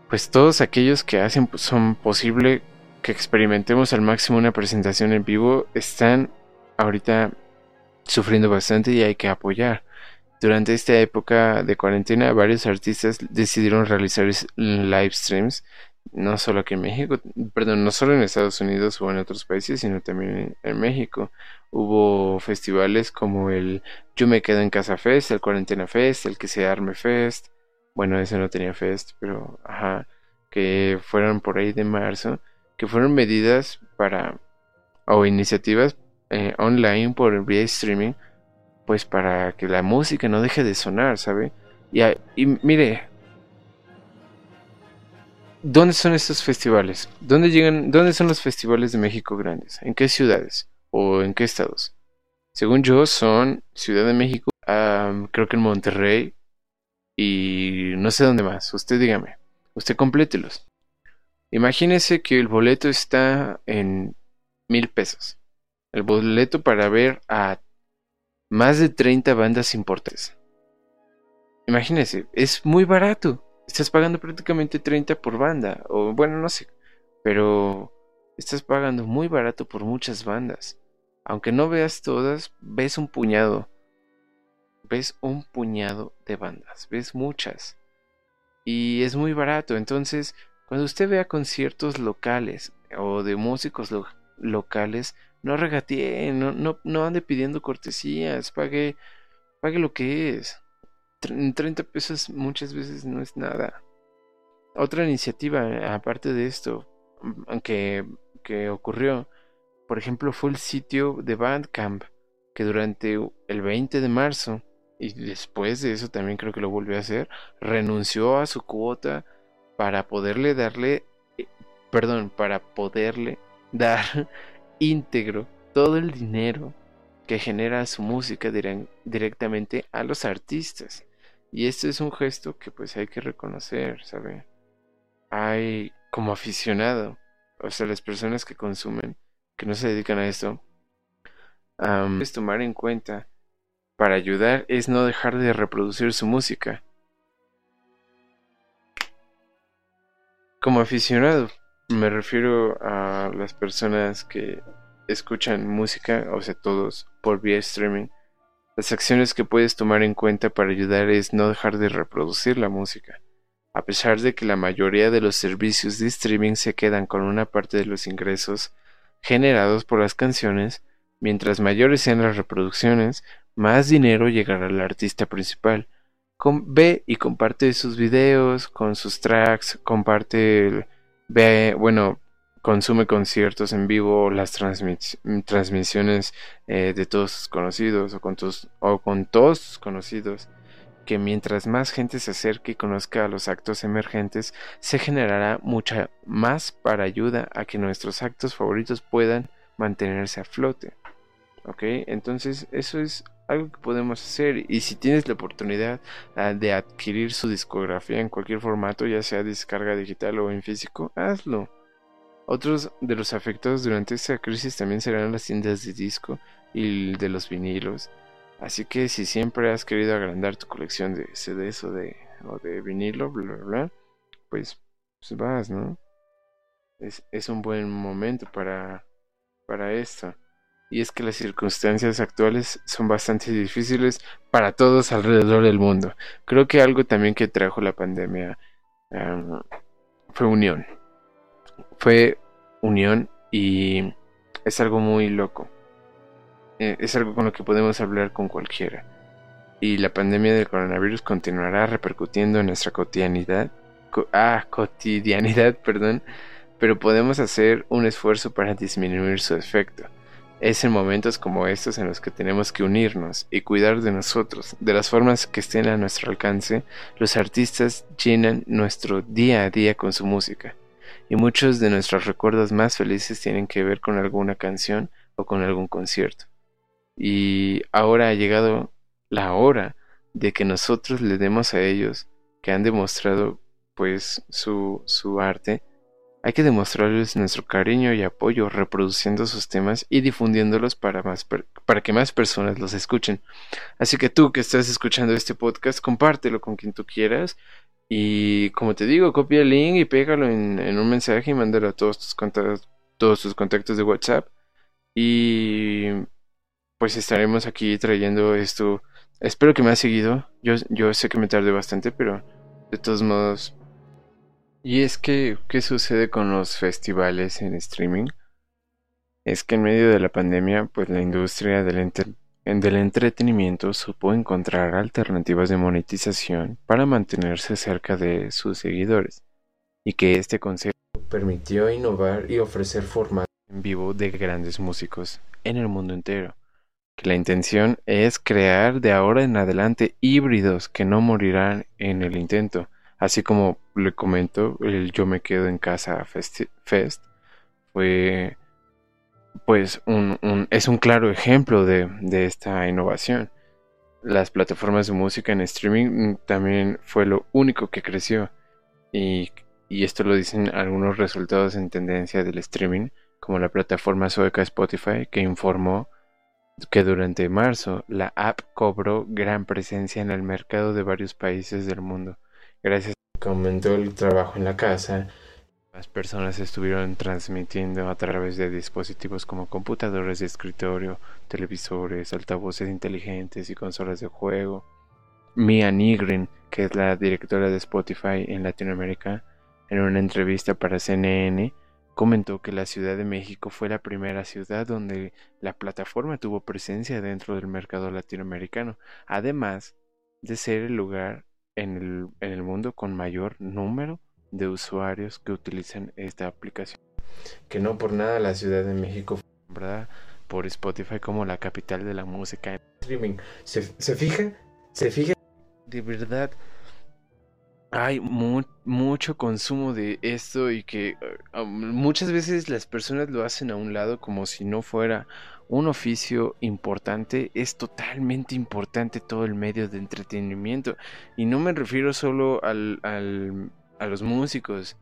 pues todos aquellos que hacen pues, son posible que experimentemos al máximo una presentación en vivo están ahorita sufriendo bastante y hay que apoyar. Durante esta época de cuarentena, varios artistas decidieron realizar live streams, no solo aquí en México, perdón, no solo en Estados Unidos o en otros países, sino también en, México. Hubo festivales como el Yo me quedo en casa fest, el Cuarentena Fest, el que se arme fest. Bueno, ese no tenía fest, pero ajá, que fueron por ahí de marzo, que fueron medidas para o iniciativas eh, online por vía streaming pues para que la música no deje de sonar, ¿sabe? Y, y mire, ¿dónde son estos festivales? ¿Dónde llegan, dónde son los festivales de México grandes? ¿En qué ciudades? ¿O en qué estados? Según yo, son Ciudad de México, creo que en Monterrey y no sé dónde más. Usted dígame, usted complételos. Imagínese que el boleto está en mil pesos. El boleto para ver a más de 30 bandas importantes. Imagínense, es muy barato. Estás pagando prácticamente 30 por banda. O bueno, no sé. Pero estás pagando muy barato por muchas bandas. Aunque no veas todas, ves un puñado. Ves un puñado de bandas. Ves muchas. Y es muy barato. Entonces, cuando usted vea conciertos locales o de músicos locales, no regatee, no, no, no ande pidiendo cortesías, pague, pague lo que es. 30 pesos muchas veces no es nada. Otra iniciativa, aparte de esto, mm, que, que ocurrió, por ejemplo, fue el sitio de Bandcamp, que durante el 20 de marzo, y después de eso también creo que lo volvió a hacer, renunció a su cuota para poderle darle, eh, perdón, para poderle dar íntegro todo el dinero que genera su música directamente a los artistas. Y esto es un gesto que pues hay que reconocer, ¿sabe? Hay como aficionado, o sea, las personas que consumen, que no se dedican a esto, es tomar en cuenta para ayudar es no dejar de reproducir su música. Como aficionado, me refiero a las personas que escuchan música, o sea, todos, por vía streaming. Las acciones que puedes tomar en cuenta para ayudar es no dejar de reproducir la música. A pesar de que la mayoría de los servicios de streaming se quedan con una parte de los ingresos generados por las canciones, mientras mayores sean las reproducciones, más dinero llegará al artista principal. ve y comparte sus videos con sus tracks, comparte ve, bueno, consume conciertos en vivo, las transmisiones eh, de todos sus conocidos o con, o con todos sus conocidos, que mientras más gente se acerque y conozca a los actos emergentes, se generará mucha más para ayuda a que nuestros actos favoritos puedan mantenerse a flote. ¿Ok? Entonces eso es algo que podemos hacer y si tienes la oportunidad ah, de adquirir su discografía en cualquier formato, ya sea descarga digital o en físico, hazlo. Otros de los afectados durante esta crisis también serán las tiendas de disco y de los vinilos. Así que si siempre has querido agrandar tu colección de CDs o de, o de vinilo, bla, bla, bla, pues, pues vas, ¿no? Es, es un buen momento para, para esto y es que las circunstancias actuales son bastante difíciles para todos alrededor del mundo. Creo que algo también que trajo la pandemia em, fue unión. Fue unión y es algo muy loco. Eh, es algo con lo que podemos hablar con cualquiera. Y la pandemia del coronavirus continuará repercutiendo en nuestra cotidianidad. ah, cotidianidad, perdón. Pero podemos hacer un esfuerzo para disminuir su efecto es en momentos como estos en los que tenemos que unirnos y cuidar de nosotros, de las formas que estén a nuestro alcance. Los artistas llenan nuestro día a día con su música, y muchos de nuestros recuerdos más felices tienen que ver con alguna canción o con algún concierto. Y ahora ha llegado la hora de que nosotros le demos a ellos, que han demostrado pues su, su arte, Hay que demostrarles nuestro cariño y apoyo reproduciendo sus temas y difundiéndolos para, más para que más personas los escuchen. Así que tú que estás escuchando este podcast, compártelo con quien tú quieras. Y como te digo, copia el link y pégalo en, un mensaje y mándalo a todos tus contactos, todos tus contactos de WhatsApp. Y pues estaremos aquí trayendo esto. Espero que me has seguido. Yo, yo sé que me tardé bastante, pero de todos modos y es que, ¿qué sucede con los festivales en streaming? Es que en medio de la pandemia, pues la industria del, entretenimiento supo encontrar alternativas de monetización para mantenerse cerca de sus seguidores, y que este concepto permitió innovar y ofrecer formatos en vivo de grandes músicos en el mundo entero. Que la intención es crear de ahora en adelante híbridos que no morirán en el intento Así como le comento, el Yo me quedo en casa Fest, fue pues un, es un claro ejemplo de, esta innovación. Las plataformas de música en streaming también fue lo único que creció y, y esto lo dicen algunos resultados en tendencia del streaming, como la plataforma sueca Spotify, que informó que durante marzo la app cobró gran presencia en el mercado de varios países del mundo Gracias a que aumentó el trabajo en la casa, las personas estuvieron transmitiendo a través de dispositivos como computadores de escritorio, televisores, altavoces inteligentes y consolas de juego. Mia Nigrin, que es la directora de Spotify en Latinoamérica, en una entrevista para CNN, comentó que la Ciudad de México fue la primera ciudad donde la plataforma tuvo presencia dentro del mercado latinoamericano, además de ser el lugar en el, en el mundo con mayor número de usuarios que utilizan esta aplicación. Que no por nada la Ciudad de México fue nombrada por Spotify como la capital de la música en streaming. ¿Se, se fija? ¿Se fija? De verdad, hay mucho consumo de esto y que uh, um, muchas veces las personas lo hacen a un lado como si no fuera un oficio importante, es totalmente importante todo el medio de entretenimiento. Y no me refiero solo al, a los músicos,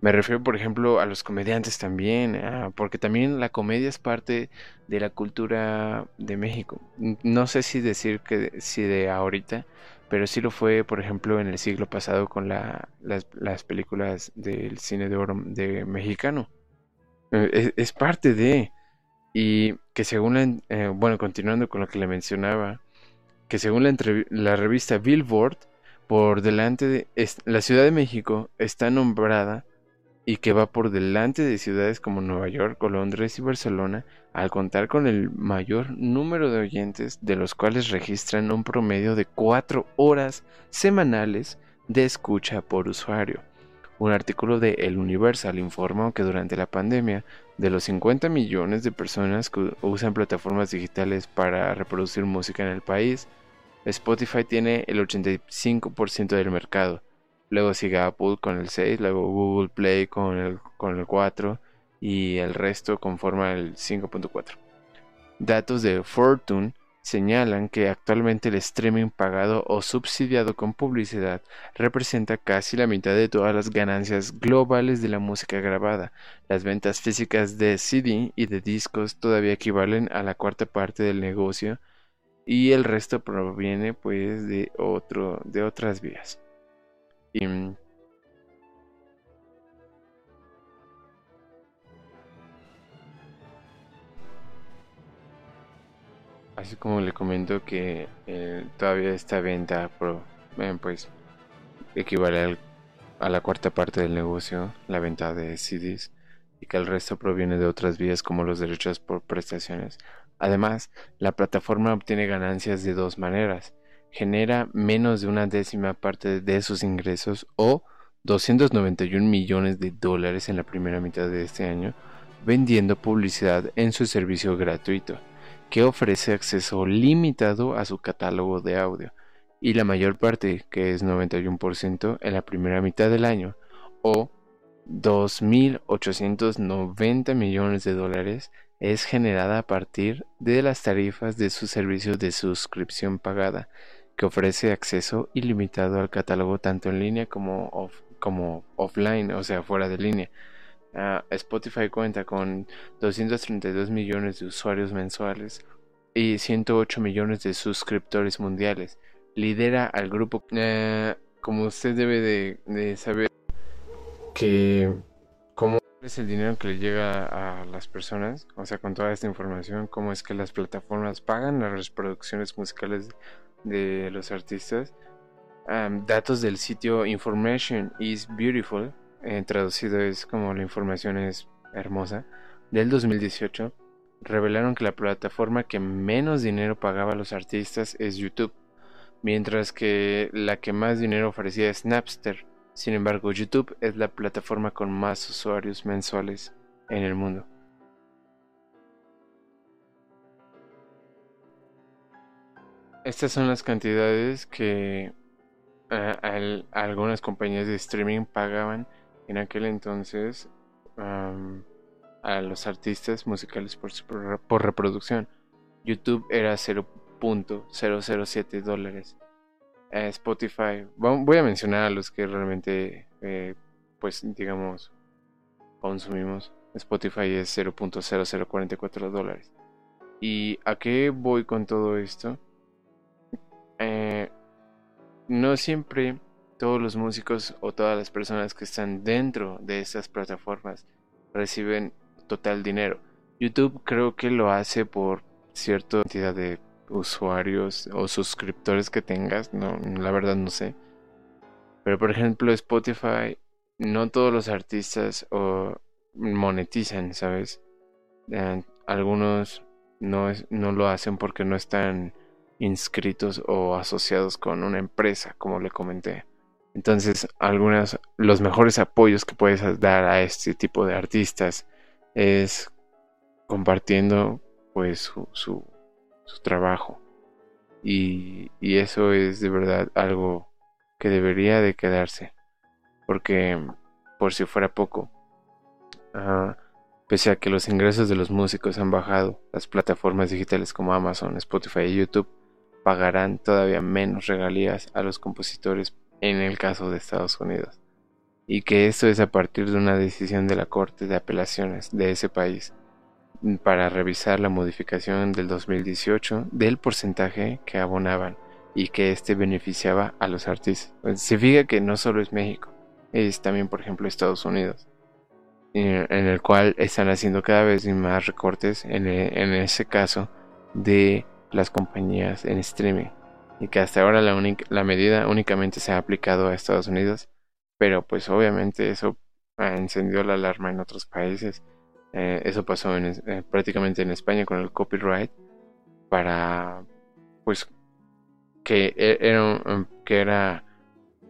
me refiero, por ejemplo, a los comediantes también, ah, porque también la comedia es parte de la cultura de México. No sé si decir que si de ahorita, pero sí lo fue, por ejemplo, en el siglo pasado con la, las, películas del cine de oro de mexicano. Eh, es parte de... Y que según la, eh, bueno, continuando con lo que le mencionaba, que según la, la revista Billboard, por delante de la Ciudad de México está nombrada y que va por delante de ciudades como Nueva York, Londres y Barcelona, al contar con el mayor número de oyentes, de los cuales registran un promedio de 4 horas semanales de escucha por usuario. Un artículo de El Universal informó que durante la pandemia, de los 50 millones de personas que usan plataformas digitales para reproducir música en el país, Spotify tiene el 85% del mercado. Luego sigue Apple con el 6, luego Google Play con el, con el 4 y el resto conforma el 5.4. Datos de Fortune señalan que actualmente el streaming pagado o subsidiado con publicidad representa casi la mitad de todas las ganancias globales de la música grabada. Las ventas físicas de CD y de discos todavía equivalen a la cuarta parte del negocio y el resto proviene pues de otro de otras vías. Y, Así como le comento que eh, todavía esta venta pro, eh, pues equivale a la cuarta parte del negocio, la venta de CDs, y que el resto proviene de otras vías como los derechos por prestaciones. Además, la plataforma obtiene ganancias de dos maneras. Genera menos de una décima parte de sus ingresos o 291 millones de dólares en la primera mitad de este año vendiendo publicidad en su servicio gratuito que ofrece acceso limitado a su catálogo de audio y la mayor parte, que es 91% en la primera mitad del año, o 2.890 millones de dólares, es generada a partir de las tarifas de su servicio de suscripción pagada, que ofrece acceso ilimitado al catálogo tanto en línea como, como offline, o sea, fuera de línea. Spotify cuenta con 232 millones de usuarios mensuales y 108 millones de suscriptores mundiales. Lidera al grupo. Eh, como usted debe de, saber que cómo es el dinero que le llega a las personas, o sea, con toda esta información, cómo es que las plataformas pagan las reproducciones musicales de los artistas. datos del sitio Information is Beautiful eh, traducido es como la información es hermosa, del 2018, revelaron que la plataforma que menos dinero pagaba a los artistas es YouTube, mientras que la que más dinero ofrecía es Napster. Sin embargo, YouTube es la plataforma con más usuarios mensuales en el mundo. Estas son las cantidades que eh, algunas compañías de streaming pagaban en aquel entonces a los artistas musicales por, por, reproducción. YouTube era 0.007 dólares. Spotify, voy a mencionar a los que realmente, eh, pues digamos, consumimos. Spotify es 0.0044 dólares. ¿Y a qué voy con todo esto? Eh, no siempre todos los músicos o todas las personas que están dentro de estas plataformas reciben total dinero. YouTube creo que lo hace por cierta cantidad de usuarios o suscriptores que tengas, no, la verdad no sé. Pero por ejemplo Spotify, no todos los artistas o monetizan, ¿sabes? Eh, algunos no, no lo hacen porque no están inscritos o asociados con una empresa, como le comenté. Entonces, algunos, los mejores apoyos que puedes dar a este tipo de artistas es compartiendo pues su, su, trabajo. Y, eso es de verdad algo que debería de quedarse. Porque, por si fuera poco, ah, pese a que los ingresos de los músicos han bajado, las plataformas digitales como Amazon, Spotify y YouTube pagarán todavía menos regalías a los compositores en el caso de Estados Unidos, y que esto es a partir de una decisión de la Corte de Apelaciones de ese país para revisar la modificación del 2018 del porcentaje que abonaban y que éste beneficiaba a los artistas. Pues, se fija que no solo es México, es también por ejemplo Estados Unidos, en el cual están haciendo cada vez más recortes en, en ese caso de las compañías en streaming y que hasta ahora la, la medida únicamente se ha aplicado a Estados Unidos, pero pues obviamente eso encendió la alarma en otros países. Eh, eso pasó en, eh, prácticamente en España con el copyright para pues que e, era, que era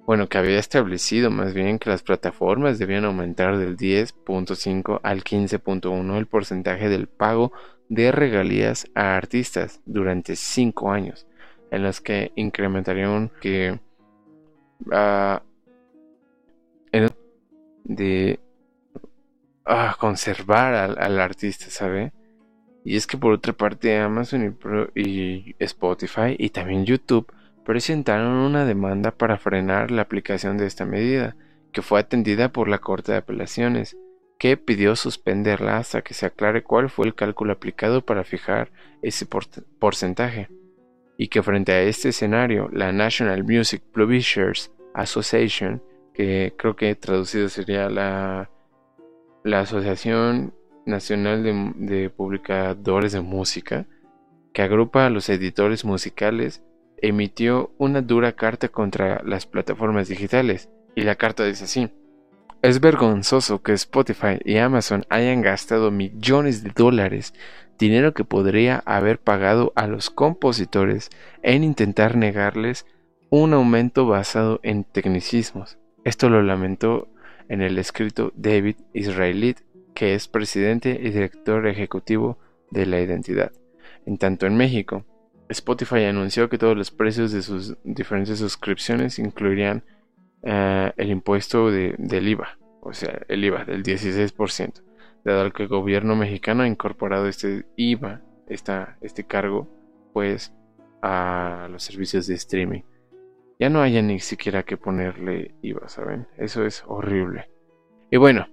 bueno que había establecido más bien que las plataformas debían aumentar del 10.5 al 15.1 el porcentaje del pago de regalías a artistas durante 5 años en las que incrementarían que uh, de uh, conservar al, artista, ¿sabe? Y es que por otra parte Amazon y Spotify y también YouTube presentaron una demanda para frenar la aplicación de esta medida, que fue atendida por la Corte de Apelaciones, que pidió suspenderla hasta que se aclare cuál fue el cálculo aplicado para fijar ese porcentaje y que frente a este escenario la National Music Publishers Association, que creo que traducido sería la, la Asociación Nacional de, de Publicadores de Música, que agrupa a los editores musicales, emitió una dura carta contra las plataformas digitales, y la carta dice así. Es vergonzoso que Spotify y Amazon hayan gastado millones de dólares dinero que podría haber pagado a los compositores en intentar negarles un aumento basado en tecnicismos. Esto lo lamentó en el escrito David Israelit, que es presidente y director ejecutivo de la identidad. En tanto en México, Spotify anunció que todos los precios de sus diferentes suscripciones incluirían eh, el impuesto del IVA, o sea, el IVA del 16% dado que el gobierno mexicano ha incorporado este IVA, este cargo, pues a los servicios de streaming. Ya no haya ni siquiera que ponerle IVA, ¿saben? Eso es horrible. Y bueno,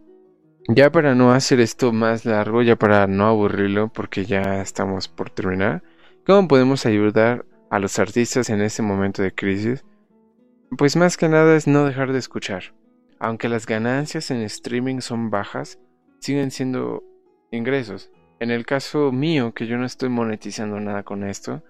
Ya para no hacer esto más largo, ya para no aburrirlo, porque ya estamos por terminar, ¿cómo podemos ayudar a los artistas en este momento de crisis? Pues más que nada es no dejar de escuchar. Aunque las ganancias en streaming son bajas, siguen siendo ingresos. En el caso mío, que yo no estoy monetizando nada con esto,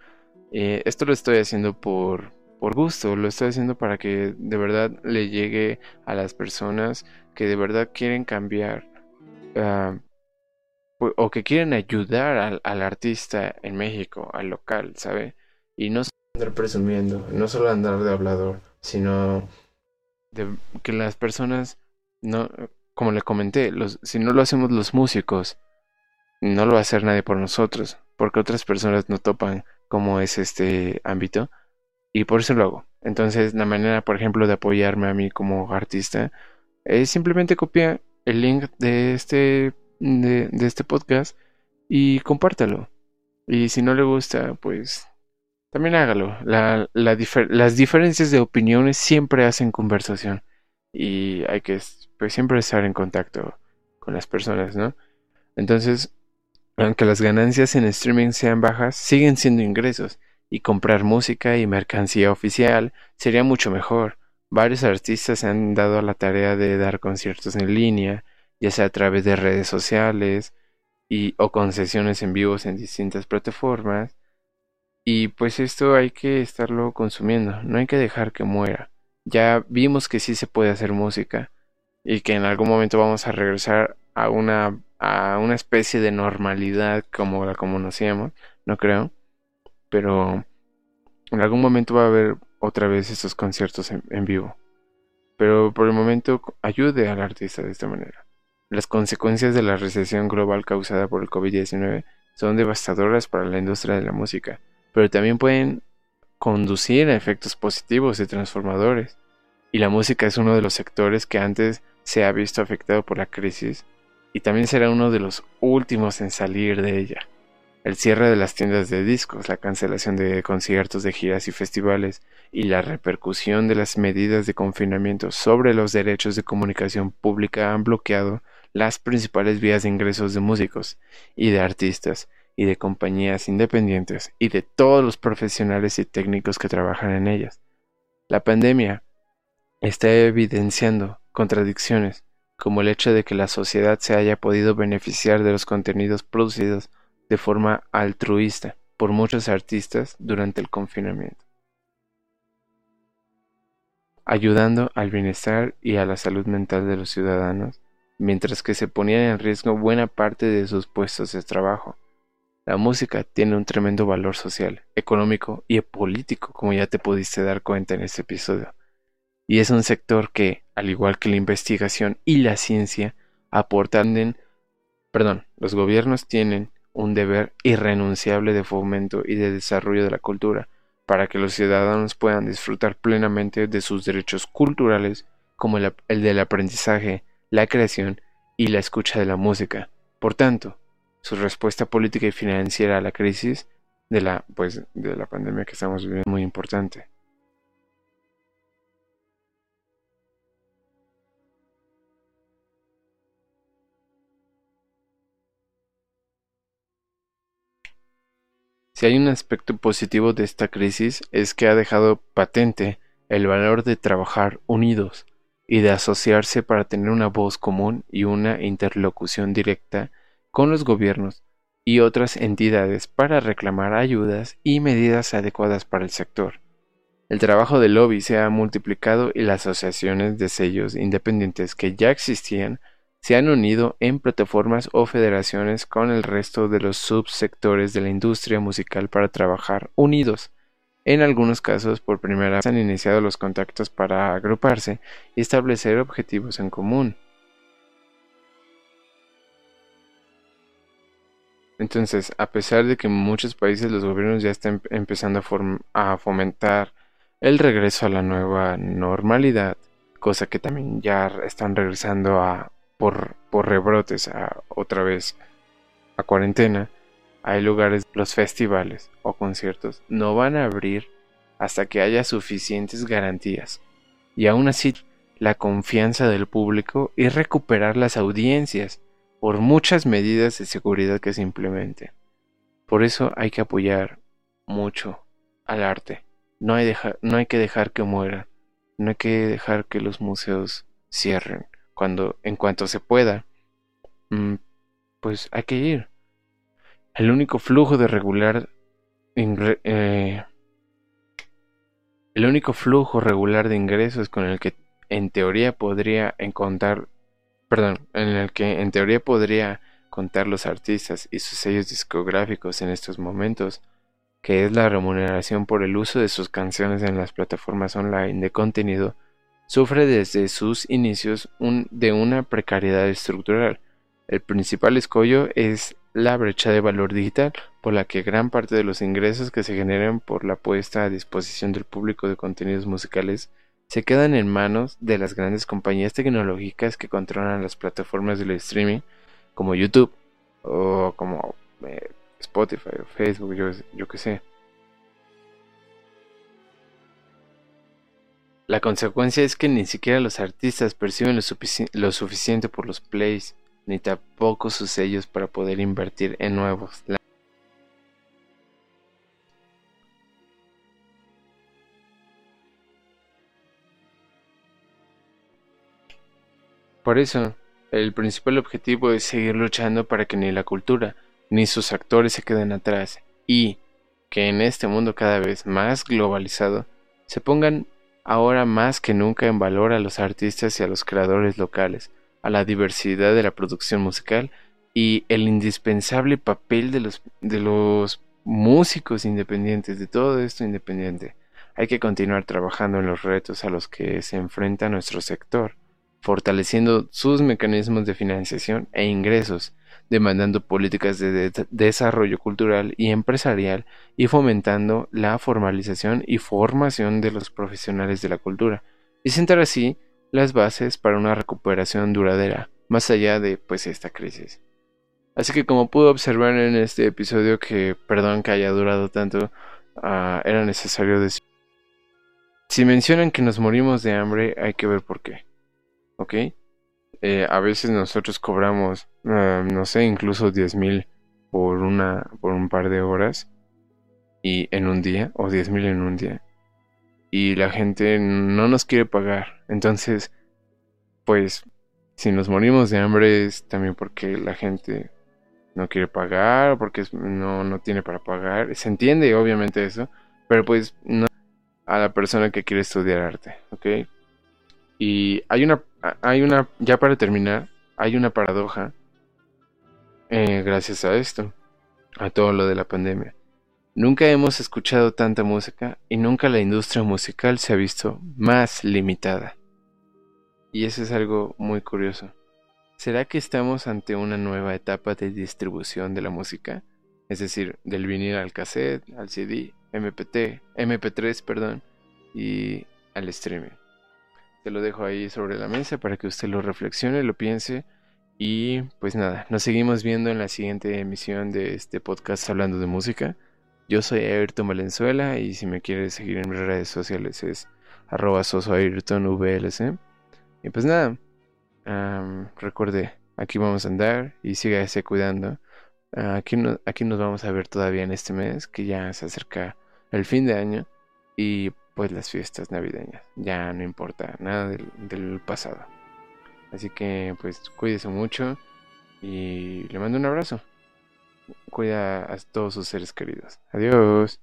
eh, esto lo estoy haciendo por, por gusto, lo estoy haciendo para que de verdad le llegue a las personas que de verdad quieren cambiar ah, o que quieren ayudar al, artista en México, al local, ¿sabe? Y no solo andar presumiendo, no solo andar de hablador, sino de que las personas, no, como le comenté, los, si no lo hacemos los músicos, no lo va a hacer nadie por nosotros, porque otras personas no topan cómo es este ámbito y por eso lo hago. Entonces, la manera, por ejemplo, de apoyarme a mí como artista es simplemente copiar el link de este, de, este podcast y compártalo. Y si no le gusta, pues también hágalo. La, las diferencias de opiniones siempre hacen conversación y hay que pues, siempre estar en contacto con las personas, ¿no? Entonces, aunque las ganancias en streaming sean bajas, siguen siendo ingresos y comprar música y mercancía oficial sería mucho mejor. Varios artistas se han dado a la tarea de dar conciertos en línea, ya sea a través de redes sociales y o concesiones en vivos en distintas plataformas. Y pues esto hay que estarlo consumiendo, no hay que dejar que muera. Ya vimos que sí se puede hacer música y que en algún momento vamos a regresar a una a una especie de normalidad como la conocíamos, no creo pero en algún momento va a haber otra vez estos conciertos en, vivo. Pero por el momento ayude al artista de esta manera. Las consecuencias de la recesión global causada por el COVID-19 son devastadoras para la industria de la música, pero también pueden conducir a efectos positivos y transformadores. Y la música es uno de los sectores que antes se ha visto afectado por la crisis y también será uno de los últimos en salir de ella el cierre de las tiendas de discos, la cancelación de conciertos de giras y festivales y la repercusión de las medidas de confinamiento sobre los derechos de comunicación pública han bloqueado las principales vías de ingresos de músicos y de artistas y de compañías independientes y de todos los profesionales y técnicos que trabajan en ellas. La pandemia está evidenciando contradicciones, como el hecho de que la sociedad se haya podido beneficiar de los contenidos producidos de forma altruista por muchos artistas durante el confinamiento, ayudando al bienestar y a la salud mental de los ciudadanos, mientras que se ponían en riesgo buena parte de sus puestos de trabajo. La música tiene un tremendo valor social, económico y político, como ya te pudiste dar cuenta en este episodio. Y es un sector que, al igual que la investigación y la ciencia, aportan en, perdón, los gobiernos tienen un deber irrenunciable de fomento y de desarrollo de la cultura, para que los ciudadanos puedan disfrutar plenamente de sus derechos culturales como el, del aprendizaje, la creación y la escucha de la música. Por tanto, su respuesta política y financiera a la crisis de la, pues, de la pandemia que estamos viviendo es muy importante. Si hay un aspecto positivo de esta crisis es que ha dejado patente el valor de trabajar unidos y de asociarse para tener una voz común y una interlocución directa con los gobiernos y otras entidades para reclamar ayudas y medidas adecuadas para el sector. El trabajo del lobby se ha multiplicado y las asociaciones de sellos independientes que ya existían se han unido en plataformas o federaciones con el resto de los subsectores de la industria musical para trabajar unidos. En algunos casos, por primera vez han iniciado los contactos para agruparse y establecer objetivos en común. Entonces, a pesar de que en muchos países los gobiernos ya están empezando a, fomentar el regreso a la nueva normalidad, cosa que también ya están regresando a por, rebrotes a, otra vez a cuarentena, hay lugares, los festivales o conciertos no van a abrir hasta que haya suficientes garantías. Y aún así, la confianza del público y recuperar las audiencias por muchas medidas de seguridad que se implementen. Por eso hay que apoyar mucho al arte. No hay, no hay que dejar que muera. No hay que dejar que los museos cierren. Cuando, en cuanto se pueda, mm, pues hay que ir. El único flujo de regular eh, el único flujo regular de ingresos con el que en teoría podría encontrar, perdón, en el que en teoría podría contar los artistas y sus sellos discográficos en estos momentos, que es la remuneración por el uso de sus canciones en las plataformas online de contenido, sufre desde sus inicios de una precariedad estructural. El principal escollo es la brecha de valor digital, por la que gran parte de los ingresos que se generan por la puesta a disposición del público de contenidos musicales se quedan en manos de las grandes compañías tecnológicas que controlan las plataformas del streaming como YouTube o como eh, Spotify o Facebook, yo, yo que sé. La consecuencia es que ni siquiera los artistas perciben lo, lo suficiente por los plays, ni tampoco sus sellos para poder invertir en nuevos. Por eso, el principal objetivo es seguir luchando para que ni la cultura ni sus actores se queden atrás y que en este mundo cada vez más globalizado se pongan ahora más que nunca en valor a los artistas y a los creadores locales, a la diversidad de la producción musical y el indispensable papel de los, de los músicos independientes, de todo esto independiente. Hay que continuar trabajando en los retos a los que se enfrenta nuestro sector fortaleciendo sus mecanismos de financiación e ingresos, demandando políticas de, desarrollo cultural y empresarial y fomentando la formalización y formación de los profesionales de la cultura, y sentar así las bases para una recuperación duradera, más allá de pues esta crisis. Así que como pudo observar en este episodio que, perdón que haya durado tanto, ah, era necesario decir... Si mencionan que nos morimos de hambre, hay que ver por qué. ¿Ok? Eh, a veces nosotros cobramos, eh, no sé, incluso 10 mil por, una, por un par de horas y en un día, o 10 mil en un día. Y la gente no nos quiere pagar. Entonces, pues, si nos morimos de hambre es también porque la gente no quiere pagar, porque no, no tiene para pagar. Se entiende obviamente eso, pero pues no a la persona que quiere estudiar arte, ¿ok? Y hay una hay una, ya para terminar, hay una paradoja eh, gracias a esto, a todo lo de la pandemia. Nunca hemos escuchado tanta música y nunca la industria musical se ha visto más limitada. Y eso es algo muy curioso. ¿Será que estamos ante una nueva etapa de distribución de la música? Es decir, del vinil al cassette, al CD, MPT, MP3, perdón, y al streaming. Te lo dejo ahí sobre la mesa para que usted lo reflexione, lo piense. Y pues nada, nos seguimos viendo en la siguiente emisión de este podcast hablando de música. Yo soy Ayrton Valenzuela y si me quieres seguir en mis redes sociales es arroba. Y pues nada, recuerde, aquí vamos a andar y sígase cuidando. aquí, aquí nos vamos a ver todavía en este mes, que ya se acerca el fin de año. Y pues las fiestas navideñas. Ya no importa nada del, pasado. Así que pues cuídese mucho y le mando un abrazo. Cuida a todos sus seres queridos. Adiós.